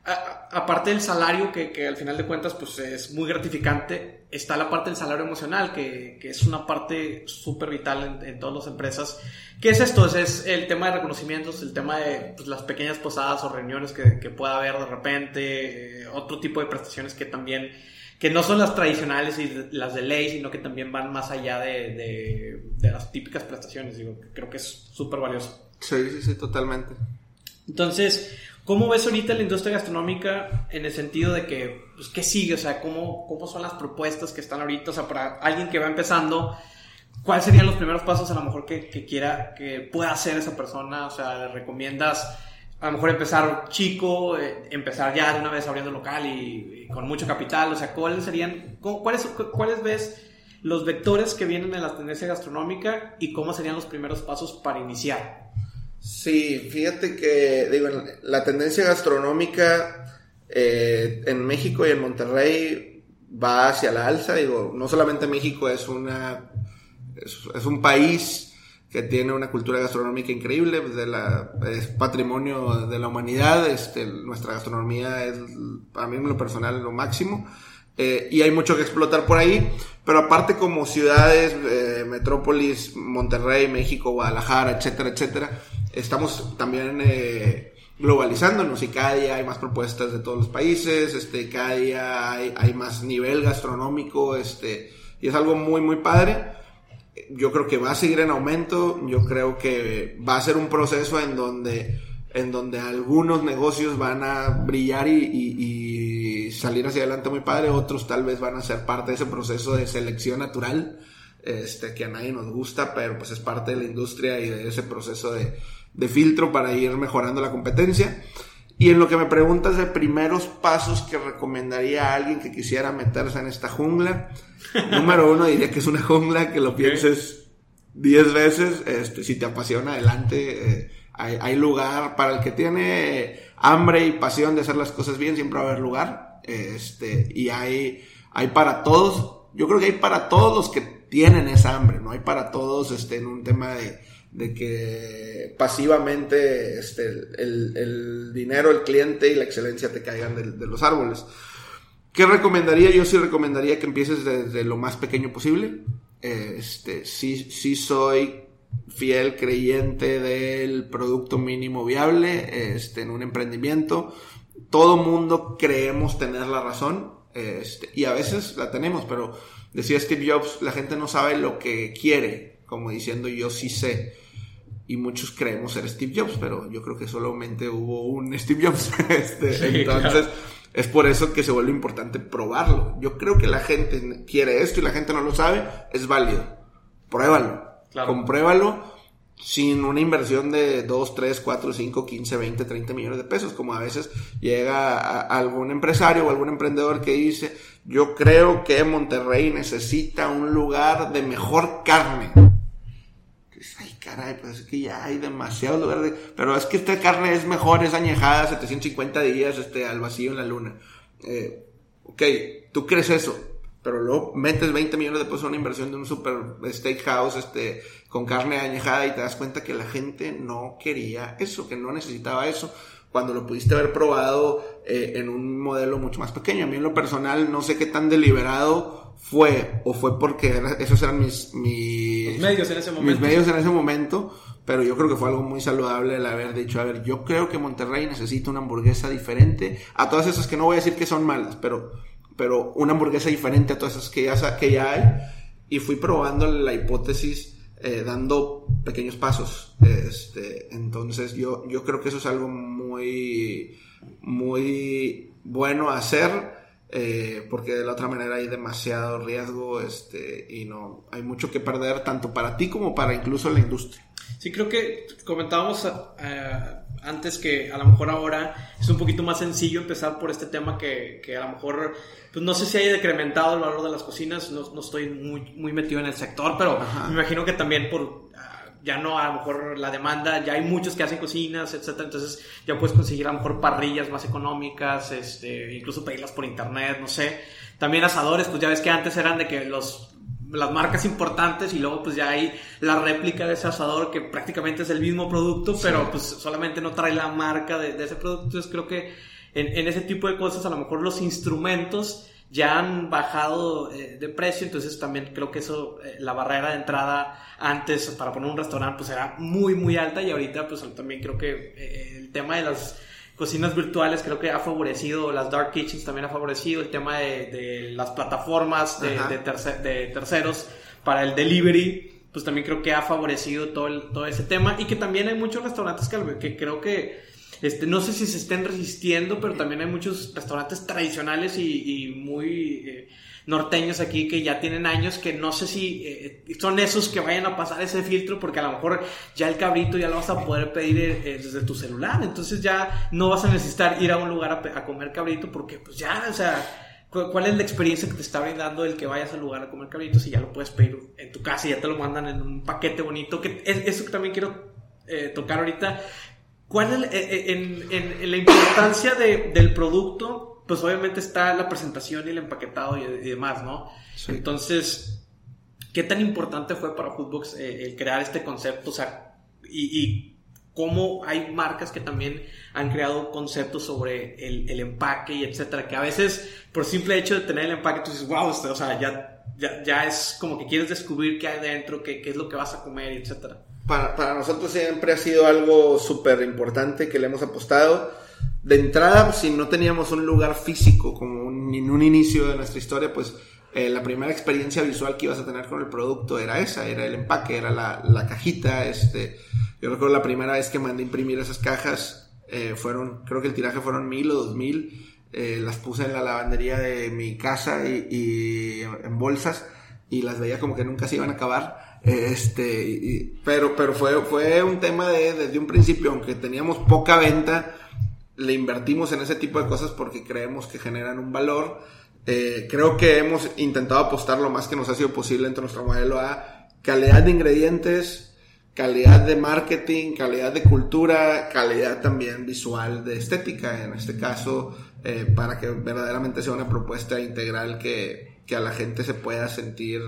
aparte del salario, que, que, al final de cuentas pues es muy gratificante, está la parte del salario emocional, que, que es una parte súper vital en, todas las empresas. ¿Qué es esto? Es, el tema de reconocimientos, el tema de pues, las pequeñas posadas o reuniones que, que pueda haber de repente, eh, otro tipo de prestaciones que también que no son las tradicionales y las de ley, sino que también van más allá de, de, las típicas prestaciones. Digo, creo que es súper valioso. Sí, sí, sí, totalmente. Entonces, ¿cómo ves ahorita la industria gastronómica en el sentido de que, pues, ¿qué sigue? O sea, ¿cómo, ¿cómo son las propuestas que están ahorita? O sea, para alguien que va empezando, ¿cuáles serían los primeros pasos a lo mejor que, que quiera, que pueda hacer esa persona? O sea, ¿le recomiendas a lo mejor empezar chico, eh, empezar ya de una vez abriendo local y, con mucho capital, o sea, ¿cuáles serían, cuáles, cuáles ves los vectores que vienen en la tendencia gastronómica y cómo serían los primeros pasos para iniciar? Sí, fíjate que, digo, la tendencia gastronómica eh, en México y en Monterrey va hacia la alza, digo, no solamente México es una, es un país que tiene una cultura gastronómica increíble, de la, es patrimonio de la humanidad, este, nuestra gastronomía es, para mí en lo personal, lo máximo. Eh, y hay mucho que explotar por ahí, pero aparte como ciudades, eh, metrópolis, Monterrey, México, Guadalajara, etcétera, etcétera, estamos también eh, globalizándonos y cada día hay más propuestas de todos los países, este, cada día hay, más nivel gastronómico, este, y es algo muy, muy padre. Yo creo que va a seguir en aumento, yo creo que va a ser un proceso en donde, en donde algunos negocios van a brillar y, salir hacia adelante muy padre, otros tal vez van a ser parte de ese proceso de selección natural, este, que a nadie nos gusta, pero pues es parte de la industria y de ese proceso de, de filtro para ir mejorando la competencia. Y en lo que me preguntas de primeros pasos que recomendaría a alguien que quisiera meterse en esta jungla, número uno diría que es una jungla que lo pienses 10 veces, este, si te apasiona, adelante, eh, hay, lugar para el que tiene hambre y pasión de hacer las cosas bien, siempre va a haber lugar, este, y hay, hay para todos, yo creo que hay para todos los que tienen esa hambre, no hay para todos, este, en un tema de, de que pasivamente este, el, dinero, el cliente y la excelencia te caigan de, los árboles. ¿Qué recomendaría? Yo sí recomendaría que empieces desde lo más pequeño posible. Este, sí, sí soy fiel creyente del producto mínimo viable este, en un emprendimiento. Todo mundo creemos tener la razón este, y a veces la tenemos, pero decía Steve Jobs, la gente no sabe lo que quiere, como diciendo yo sí sé. Y muchos creemos ser Steve Jobs, pero yo creo que solamente hubo un Steve Jobs. Este, entonces, es por eso que se vuelve importante probarlo. Yo creo que la gente quiere esto y la gente no lo sabe, es válido. Pruébalo. Compruébalo sin una inversión de 2, 3, 4, 5, 15, 20, 30 millones de pesos, como a veces llega algún empresario o algún emprendedor que dice, yo creo que Monterrey necesita un lugar de mejor carne Ay, caray, pues es que ya hay demasiado lugar de... Pero es que esta carne es mejor, es añejada, 750 días este, al vacío en la luna. Eh, ok, tú crees eso, pero luego metes 20 millones de pesos en una inversión de un super steakhouse este, con carne añejada y te das cuenta que la gente no quería eso, que no necesitaba eso, cuando lo pudiste haber probado eh, en un modelo mucho más pequeño. A mí en lo personal no sé qué tan deliberado fue o fue porque esos eran mis, mis medios en ese momento. Mis medios en ese momento. Pero yo creo que fue algo muy saludable el haber dicho, a ver, yo creo que Monterrey necesita una hamburguesa diferente a todas esas que no voy a decir que son malas, pero pero una hamburguesa diferente a todas esas que ya, que ya hay. Y fui probando la hipótesis eh, dando pequeños pasos. Este, entonces yo, yo creo que eso es algo muy, muy bueno hacer. Eh, porque de la otra manera hay demasiado riesgo este, y no hay mucho que perder tanto para ti como para incluso la industria. Sí, creo que comentábamos eh, antes que a lo mejor ahora es un poquito más sencillo empezar por este tema que, que a lo mejor, pues no sé si haya decrementado el valor de las cocinas, no, no estoy muy, muy metido en el sector, pero me imagino que también por ya no a lo mejor la demanda, ya hay muchos que hacen cocinas, etcétera, entonces ya puedes conseguir a lo mejor parrillas más económicas, este, incluso pedirlas por internet, no sé. También asadores, pues ya ves que antes eran de que los las marcas importantes y luego pues ya hay la réplica de ese asador que prácticamente es el mismo producto, pero pues solamente no trae la marca de, ese producto. Entonces creo que en, ese tipo de cosas a lo mejor los instrumentos ya han bajado eh, de precio, entonces también creo que eso, eh, la barrera de entrada antes para poner un restaurante pues era muy muy alta y ahorita pues también creo que eh, el tema de las cocinas virtuales creo que ha favorecido, las dark kitchens también ha favorecido el tema de, las plataformas de, de, terceros para el delivery, pues también creo que ha favorecido todo, todo ese tema y que también hay muchos restaurantes que, que creo que, este, no sé si se estén resistiendo, pero también hay muchos restaurantes tradicionales y, muy... Eh, norteños aquí que ya tienen años que no sé si eh, son esos que vayan a pasar ese filtro porque a lo mejor ya el cabrito ya lo vas a poder pedir eh, eh, desde tu celular, entonces ya no vas a necesitar ir a un lugar a, comer cabrito porque pues ya, o sea... ¿Cuál es la experiencia que te está brindando el que vayas al lugar a comer cabrito si ya lo puedes pedir en tu casa y ya te lo mandan en un paquete bonito? Que es, eso que también quiero tocar ahorita. ¿Cuál es en, en, la importancia de, del producto pues obviamente está la presentación y el empaquetado y, demás, ¿no? Entonces, ¿qué tan importante fue para Foodbox eh, el crear este concepto? O sea, y, cómo hay marcas que también han creado conceptos sobre el, empaque y etcétera, que a veces por simple hecho de tener el empaque tú dices, wow, o sea, ya, ya, es como que quieres descubrir qué hay dentro, qué, qué es lo que vas a comer y etcétera. Para, para nosotros siempre ha sido algo súper importante que le hemos apostado de entrada, si no teníamos un lugar físico como en un inicio de nuestra historia, pues eh, la primera experiencia visual que ibas a tener con el producto era esa, era el empaque, era la, la cajita. Este, yo recuerdo la primera vez que mandé imprimir esas cajas, eh, fueron, creo que el tiraje fueron mil o dos mil. Eh, las puse en la lavandería de mi casa y, y, en bolsas y las veía como que nunca se iban a acabar. Este, pero, pero fue, fue un tema de, desde un principio, aunque teníamos poca venta, le invertimos en ese tipo de cosas porque creemos que generan un valor. Eh, creo que hemos intentado apostar lo más que nos ha sido posible entre nuestro modelo a calidad de ingredientes, calidad de marketing, calidad de cultura, calidad también visual de estética, en este caso, eh, para que verdaderamente sea una propuesta integral que, que a la gente se pueda sentir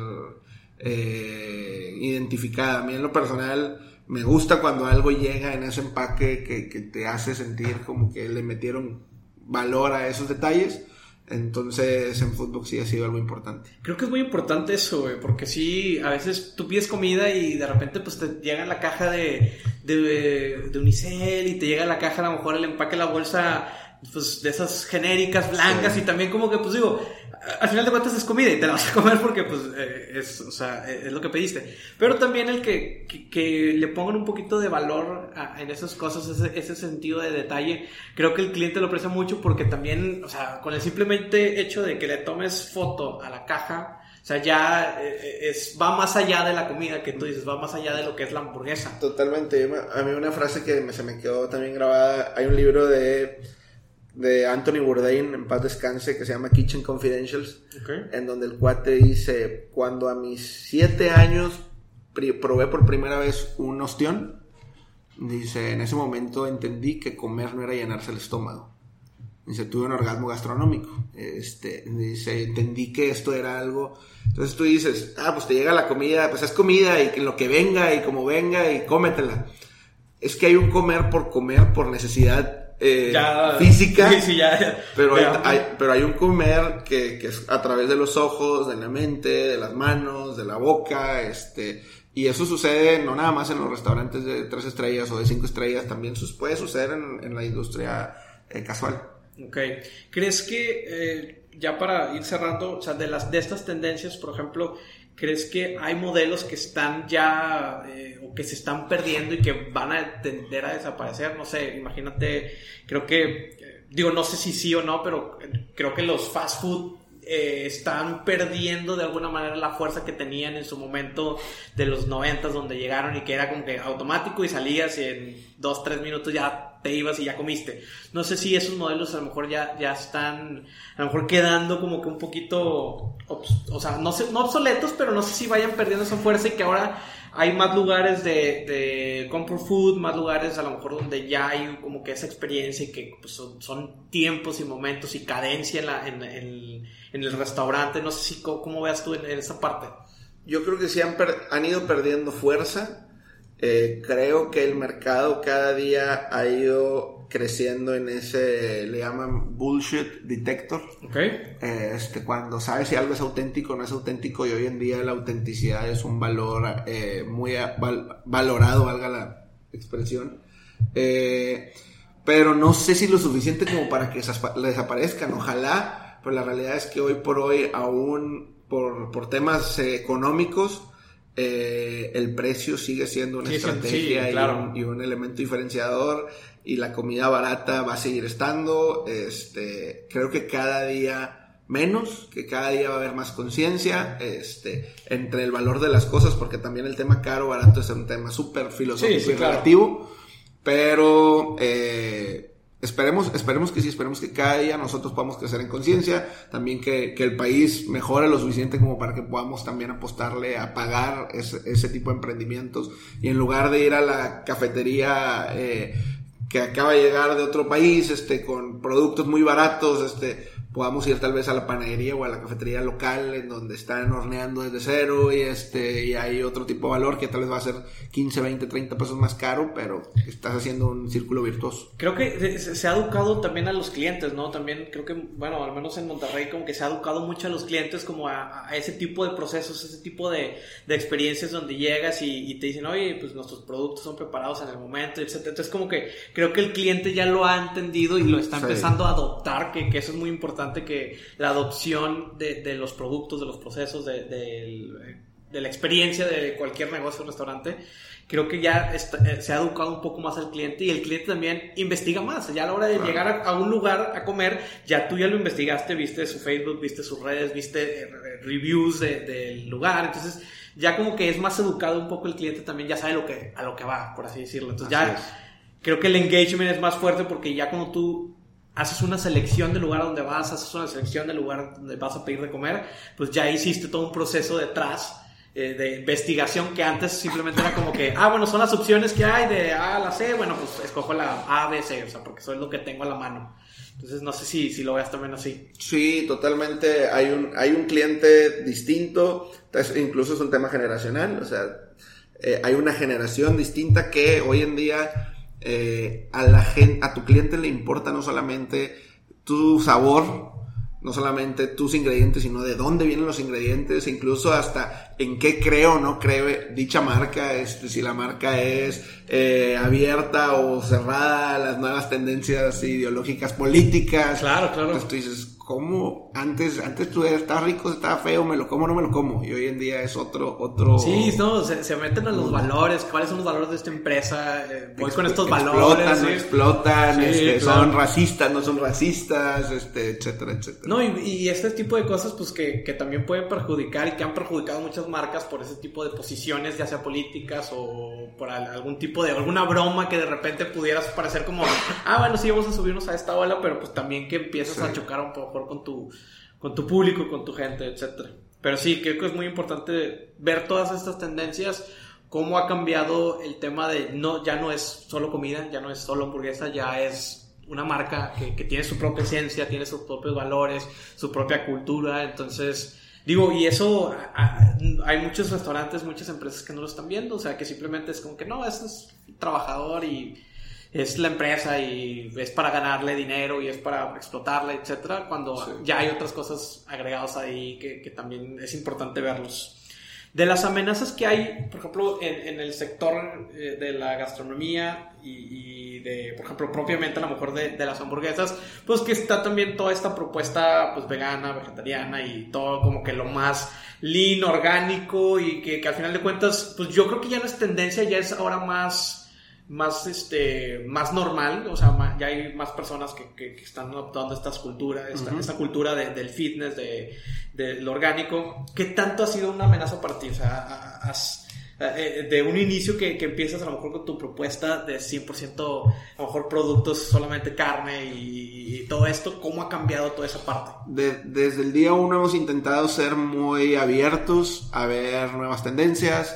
eh, identificada. A mí en lo personal, me gusta cuando algo llega en ese empaque que, te hace sentir como que le metieron valor a esos detalles. Entonces en fútbol sí ha sido algo importante. Creo que es muy importante eso, porque sí, a veces tú pides comida y de repente pues te llega la caja de, de, de Unicel y te llega la caja a lo mejor el empaque la bolsa pues de esas genéricas blancas y también como que pues digo, al final de cuentas es comida y te la vas a comer porque pues eh, es, o sea, es lo que pediste. Pero también el que, que, le pongan un poquito de valor en esas cosas, ese, ese, sentido de detalle, creo que el cliente lo aprecia mucho porque también, o sea, con el simplemente hecho de que le tomes foto a la caja, o sea, ya eh, es, va más allá de la comida que tú dices, va más allá de lo que es la hamburguesa. Totalmente. A mí una frase que se me quedó también grabada, hay un libro de de Anthony Bourdain, en paz descanse, que se llama Kitchen Confidentials, en donde el cuate dice, cuando a mis siete años probé por primera vez un ostión, dice, en ese momento entendí que comer no era llenarse el estómago. Dice, tuve un orgasmo gastronómico. Este, dice, entendí que esto era algo. Entonces tú dices, ah, pues te llega la comida, pues es comida y que lo que venga y como venga y cómetela. Es que hay un comer por comer, por necesidad eh, física. pero, hay, pero hay un comer que, que, es a través de los ojos, de la mente, de las manos, de la boca, este. Y eso sucede no nada más en los restaurantes de tres estrellas o de cinco estrellas, también puede suceder en, en la industria eh, casual. Ok. ¿Crees que, eh, ya para ir cerrando, o sea, de, las, de estas tendencias, por ejemplo, ¿crees que hay modelos que están ya eh, o que se están perdiendo y que van a tender a desaparecer? No sé, imagínate, creo que, eh, digo, no sé si sí o no, pero creo que los fast food están perdiendo de alguna manera la fuerza que tenían en su momento de los noventas donde llegaron y que era como que automático y salías y en dos, tres minutos ya te ibas y ya comiste. No sé si esos modelos a lo mejor ya, ya están, a lo mejor quedando como que un poquito, o sea, no, obsoletos, pero no sé si vayan perdiendo esa fuerza y que ahora hay más lugares de, de comfort food, más lugares a lo mejor donde ya hay como que esa experiencia y que pues, son, tiempos y momentos y cadencia en, la, en, en, el restaurante. No sé si cómo, veas tú en, esa parte. Yo creo que sí han, han ido perdiendo fuerza eh, creo que el mercado cada día ha ido creciendo en ese, le llaman bullshit detector. Okay. Eh, este, cuando sabes si algo es auténtico o no es auténtico y hoy en día la autenticidad es un valor eh, muy valorado, valga la expresión. pero no sé si lo suficiente como para que desaparezcan. Ojalá, pero la realidad es que hoy por hoy, aún por, por temas económicos, eh, el precio sigue siendo una estrategia y, un, elemento diferenciador y la comida barata va a seguir estando. Este, creo que cada día menos, que cada día va a haber más conciencia este, entre el valor de las cosas, porque también el tema caro, barato es un tema súper filosófico y relativo, pero eh, Esperemos, esperemos que sí, esperemos que cada día nosotros podamos crecer en conciencia, también que, que, el país mejore lo suficiente como para que podamos también apostarle a pagar ese, ese tipo de emprendimientos. Y en lugar de ir a la cafetería eh, que acaba de llegar de otro país, este, con productos muy baratos, este, podamos ir tal vez a la panadería o a la cafetería local en donde están horneando desde cero y este y hay otro tipo de valor que tal vez va a ser 15, 20, 30 pesos más caro, pero estás haciendo un círculo virtuoso. Creo que se ha educado también a los clientes, ¿no? También creo que, bueno, al menos en Monterrey como que se ha educado mucho a los clientes como a, ese tipo de procesos, ese tipo de, de experiencias donde llegas y, te dicen, oye, pues nuestros productos son preparados en el momento, etc. Entonces como que creo que el cliente ya lo ha entendido y lo está empezando a adoptar, que, que eso es muy importante que la adopción de, los productos, de los procesos, de, la experiencia de cualquier negocio o restaurante, creo que ya eh, se ha educado un poco más al cliente y el cliente también investiga más. Ya a la hora de llegar a, un lugar a comer, ya tú ya lo investigaste, viste su Facebook, viste sus redes, viste eh, reviews del lugar. Entonces, ya como que es más educado un poco el cliente también, ya sabe lo que, a lo que va, por así decirlo. Entonces, ya creo que el engagement es más fuerte porque ya cuando tú haces una selección del lugar donde vas, haces una selección del lugar donde vas a pedir de comer, pues ya hiciste todo un proceso detrás eh, de investigación que antes simplemente era como que, ah, bueno, son las opciones que hay de A a la C, bueno, pues escojo la A, B, C, o sea, porque eso es lo que tengo a la mano. Entonces, no sé si, si lo veas también así. Sí, totalmente. Hay un, hay un cliente distinto, incluso es un tema generacional, o sea, eh, hay una generación distinta que hoy en día eh, a la gente, a tu cliente le importa no solamente tu sabor, no solamente tus ingredientes, sino de dónde vienen los ingredientes, incluso hasta en qué creo o no creo dicha marca, este, si la marca es eh, abierta o cerrada a las nuevas tendencias ideológicas políticas. Claro, claro. Entonces tú dices, ¿cómo antes, antes tú eras, estaba rico, estaba feo, me lo como, no me lo como? Y hoy en día es otro, otro... Sí, no, se, meten a los valores, cuáles son los valores de esta empresa, eh, voy con estos valores. Explotan, no explotan, este, son racistas, no son racistas, este, etcétera, etcétera. No, y, este tipo de cosas, pues que, que también pueden perjudicar y que han perjudicado muchas marcas por ese tipo de posiciones, ya sea políticas o por algún tipo de, alguna broma que de repente pudieras parecer como, ah, bueno, sí, vamos a subirnos a esta ola, pero pues también que empiezas a chocar un poco con tu, con tu público, con tu gente, etc. Pero sí, creo que es muy importante ver todas estas tendencias cómo ha cambiado el tema de no, ya no es solo comida, ya no es solo hamburguesa, ya es una marca que, que tiene su propia esencia, tiene sus propios valores, su propia cultura, entonces Digo, y eso, hay muchos restaurantes, muchas empresas que no lo están viendo, o sea, que simplemente es como que no, este es trabajador y es la empresa y es para ganarle dinero y es para explotarla, etcétera, cuando ya hay otras cosas agregadas ahí que, que también es importante verlos. De las amenazas que hay, por ejemplo, en, el sector eh, de la gastronomía y, de, por ejemplo, propiamente a lo mejor de, las hamburguesas, pues que está también toda esta propuesta pues vegana, vegetariana y todo como que lo más lean, orgánico y que, que al final de cuentas, pues yo creo que ya no es tendencia, ya es ahora más más, este, más normal, o sea, ya hay más personas que, que, están adoptando esta cultura, esta, cultura del fitness, de, lo orgánico. ¿Qué tanto ha sido una amenaza para ti? O sea, eh, de un inicio que, que, empiezas a lo mejor con tu propuesta de 100% a lo mejor productos solamente carne y, todo esto, ¿cómo ha cambiado toda esa parte? desde el día uno hemos intentado ser muy abiertos a ver nuevas tendencias,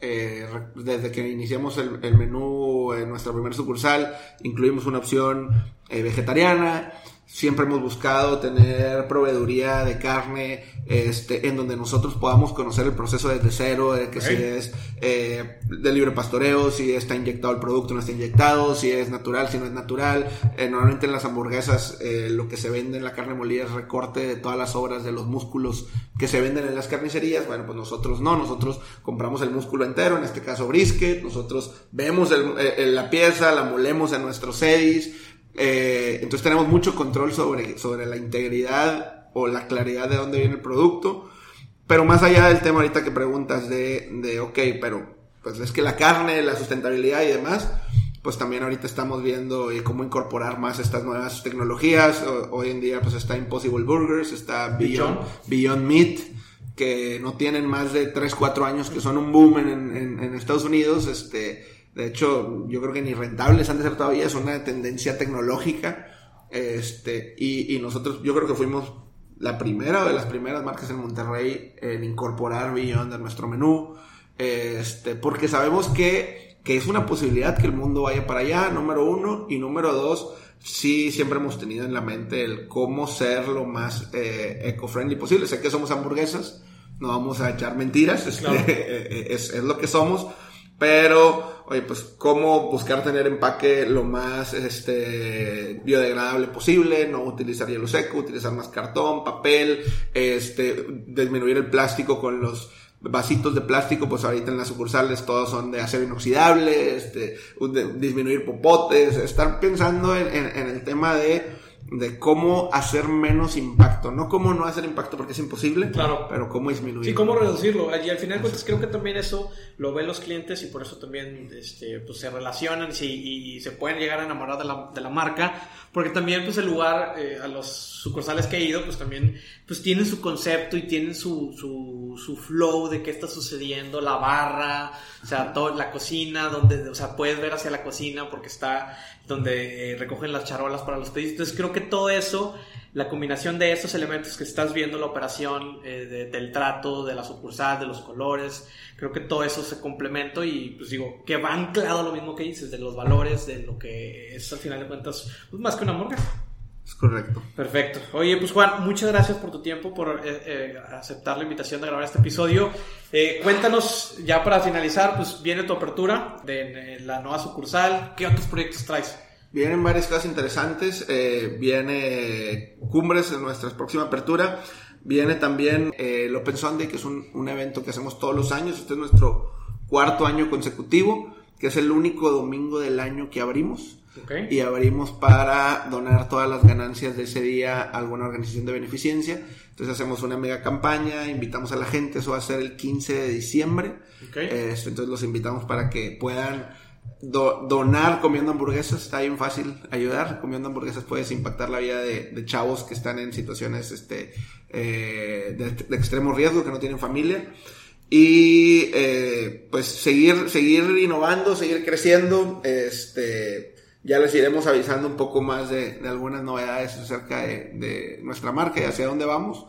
eh, desde que iniciamos el, menú en nuestra primera sucursal, incluimos una opción eh, vegetariana. Siempre hemos buscado tener proveeduría de carne este, en donde nosotros podamos conocer el proceso desde cero, de que si es eh, de libre pastoreo, si está inyectado el producto, no está inyectado, si es natural, si no es natural. Eh, normalmente en las hamburguesas eh, lo que se vende en la carne molida es recorte de todas las obras de los músculos que se venden en las carnicerías. Bueno, pues nosotros no, nosotros compramos el músculo entero, en este caso brisket, nosotros vemos la pieza, la molemos en nuestros sedis eh, entonces tenemos mucho control sobre, sobre la integridad o la claridad de dónde viene el producto. Pero más allá del tema ahorita que preguntas de, de ok, pero pues es que la carne, la sustentabilidad y demás, pues también ahorita estamos viendo eh, cómo incorporar más estas nuevas tecnologías. hoy en día pues está Impossible Burgers, está Beyond, Beyond Meat, que no tienen más de 3, 4 años, que son un boom en, en, en Estados Unidos. Este, de hecho, yo creo que ni rentables han de ser todavía, es una tendencia tecnológica. Este, y, nosotros, yo creo que fuimos la primera de las primeras marcas en Monterrey en incorporar Beyond a nuestro menú. Este, porque sabemos que, que es una posibilidad que el mundo vaya para allá, número uno. Y número dos, sí siempre hemos tenido en la mente el cómo ser lo más eh, eco-friendly posible. Sé que somos hamburguesas, no vamos a echar mentiras, este, es, es, lo que somos, pero, oye, pues, cómo buscar tener empaque lo más este, biodegradable posible, no utilizar hielo seco, utilizar más cartón, papel, este, disminuir el plástico con los vasitos de plástico, pues ahorita en las sucursales todos son de acero inoxidable, este, disminuir popotes, estar pensando en el tema de de cómo hacer menos impacto, no cómo no hacer impacto porque es imposible, claro. pero cómo disminuirlo. Sí, cómo reducirlo. Y al final pues creo que también eso lo ven los clientes y por eso también este, pues, se relacionan y, se pueden llegar a enamorar de la, de la marca, porque también pues el lugar, eh, a los sucursales que he ido, pues también pues tienen su concepto y tienen su, su, su flow de qué está sucediendo, la barra, o sea, toda la cocina, donde, o sea, puedes ver hacia la cocina porque está donde eh, recogen las charolas para los pedidos. Entonces creo que todo eso, la combinación de estos elementos que estás viendo, la operación, eh, del trato, de la sucursal, de los colores, creo que todo eso se complementa y pues digo, que va anclado a lo mismo que dices, de los valores, de lo que es al final de cuentas, pues más que una hamburguesa. Es correcto. Perfecto. Oye, pues Juan, muchas gracias por tu tiempo, por eh, eh, aceptar la invitación de grabar este episodio. Eh, cuéntanos, ya para finalizar, pues viene tu apertura de, la nueva sucursal. ¿Qué otros proyectos traes? Vienen varias cosas interesantes. viene Cumbres en nuestra próxima apertura. Viene también el Open Sunday, que es un, un evento que hacemos todos los años. Este es nuestro cuarto año consecutivo, que es el único domingo del año que abrimos. Y abrimos para donar todas las ganancias de ese día a alguna organización de beneficencia. Entonces hacemos una mega campaña, invitamos a la gente, eso va a ser el 15 de diciembre. entonces los invitamos para que puedan donar comiendo hamburguesas, está bien fácil ayudar. Comiendo hamburguesas puedes impactar la vida de, chavos que están en situaciones este, eh, de, extremo riesgo, que no tienen familia y eh, pues seguir seguir innovando seguir creciendo este ya les iremos avisando un poco más de, algunas novedades acerca de, nuestra marca y hacia dónde vamos.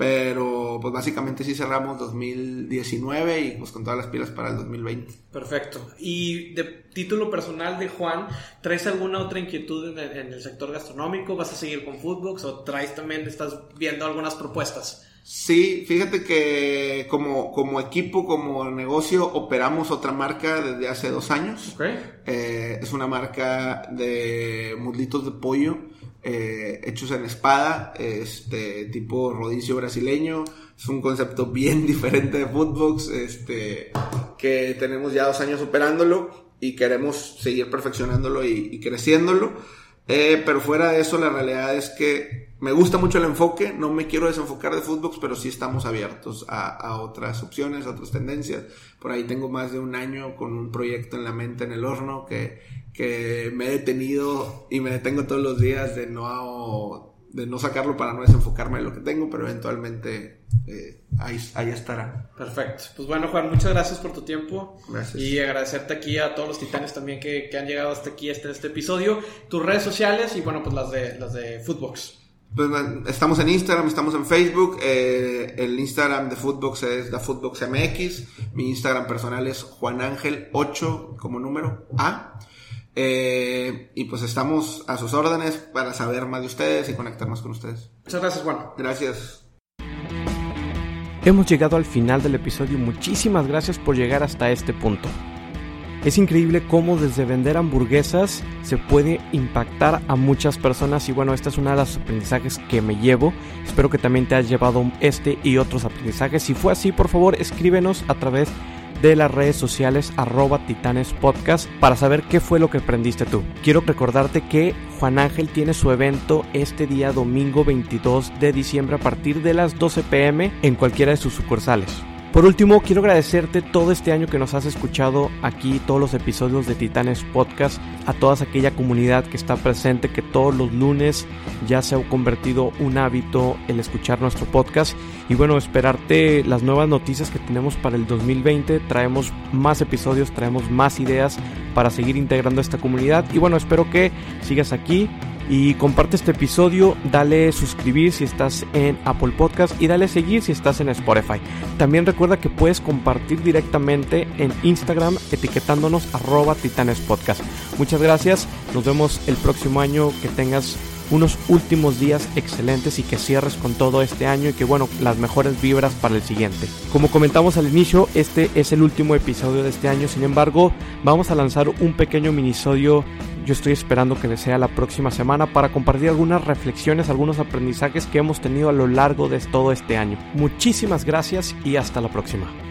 Pero pues básicamente sí cerramos 2019 y pues con todas las pilas para el 2020. Perfecto. Y de título personal de Juan, ¿traes alguna otra inquietud en el, en el sector gastronómico? ¿Vas a seguir con Foodbox o traes también, estás viendo algunas propuestas? Sí, fíjate que como, como equipo, como negocio, operamos otra marca desde hace dos años. Ok. Eh, es una marca de muslitos de pollo eh, hechos en espada, este tipo rodicio brasileño. Es un concepto bien diferente de Foodbox, este, que tenemos ya dos años operándolo y queremos seguir perfeccionándolo y, creciéndolo. Eh, pero fuera de eso, la realidad es que me gusta mucho el enfoque, no me quiero desenfocar de Foodbox, pero sí estamos abiertos a, a, otras opciones, a otras tendencias. Por ahí tengo más de un año con un proyecto en la mente, en el horno, que, que me he detenido y me detengo todos los días de no, de no sacarlo para no desenfocarme en lo que tengo, pero eventualmente eh, ahí, ahí estará. Perfecto. Pues bueno, Juan, muchas gracias por tu tiempo. Gracias. Y agradecerte aquí a todos los titanes también que, que han llegado hasta aquí, hasta este episodio. Tus redes sociales y bueno, pues las de, las de Foodbox. Pues, estamos en Instagram, estamos en Facebook. Eh, el Instagram de Foodbox es la MX. Mi Instagram personal es Juan Ángel 8 como número A. Eh, y pues estamos a sus órdenes para saber más de ustedes y conectarnos con ustedes. Muchas gracias, Juan. Gracias. Hemos llegado al final del episodio. Muchísimas gracias por llegar hasta este punto. Es increíble cómo desde vender hamburguesas se puede impactar a muchas personas y bueno, esta es una de las aprendizajes que me llevo. Espero que también te hayas llevado este y otros aprendizajes. Si fue así, por favor, escríbenos a través de las redes sociales arroba titanes podcast para saber qué fue lo que aprendiste tú. Quiero recordarte que Juan Ángel tiene su evento este día domingo 22 de diciembre a partir de las 12 pm en cualquiera de sus sucursales. Por último, quiero agradecerte todo este año que nos has escuchado aquí, todos los episodios de Titanes Podcast, a toda aquella comunidad que está presente, que todos los lunes ya se ha convertido un hábito el escuchar nuestro podcast. Y bueno, esperarte las nuevas noticias que tenemos para el 2020. Traemos más episodios, traemos más ideas para seguir integrando esta comunidad. Y bueno, espero que sigas aquí y comparte este episodio, dale suscribir si estás en Apple Podcast y dale seguir si estás en Spotify. También recuerda que puedes compartir directamente en Instagram etiquetándonos arroba titanes podcast. Muchas gracias, nos vemos el próximo año, que tengas unos últimos días excelentes y que cierres con todo este año y que bueno, las mejores vibras para el siguiente. Como comentamos al inicio, este es el último episodio de este año, sin embargo, vamos a lanzar un pequeño minisodio yo estoy esperando que sea la próxima semana para compartir algunas reflexiones, algunos aprendizajes que hemos tenido a lo largo de todo este año. Muchísimas gracias y hasta la próxima.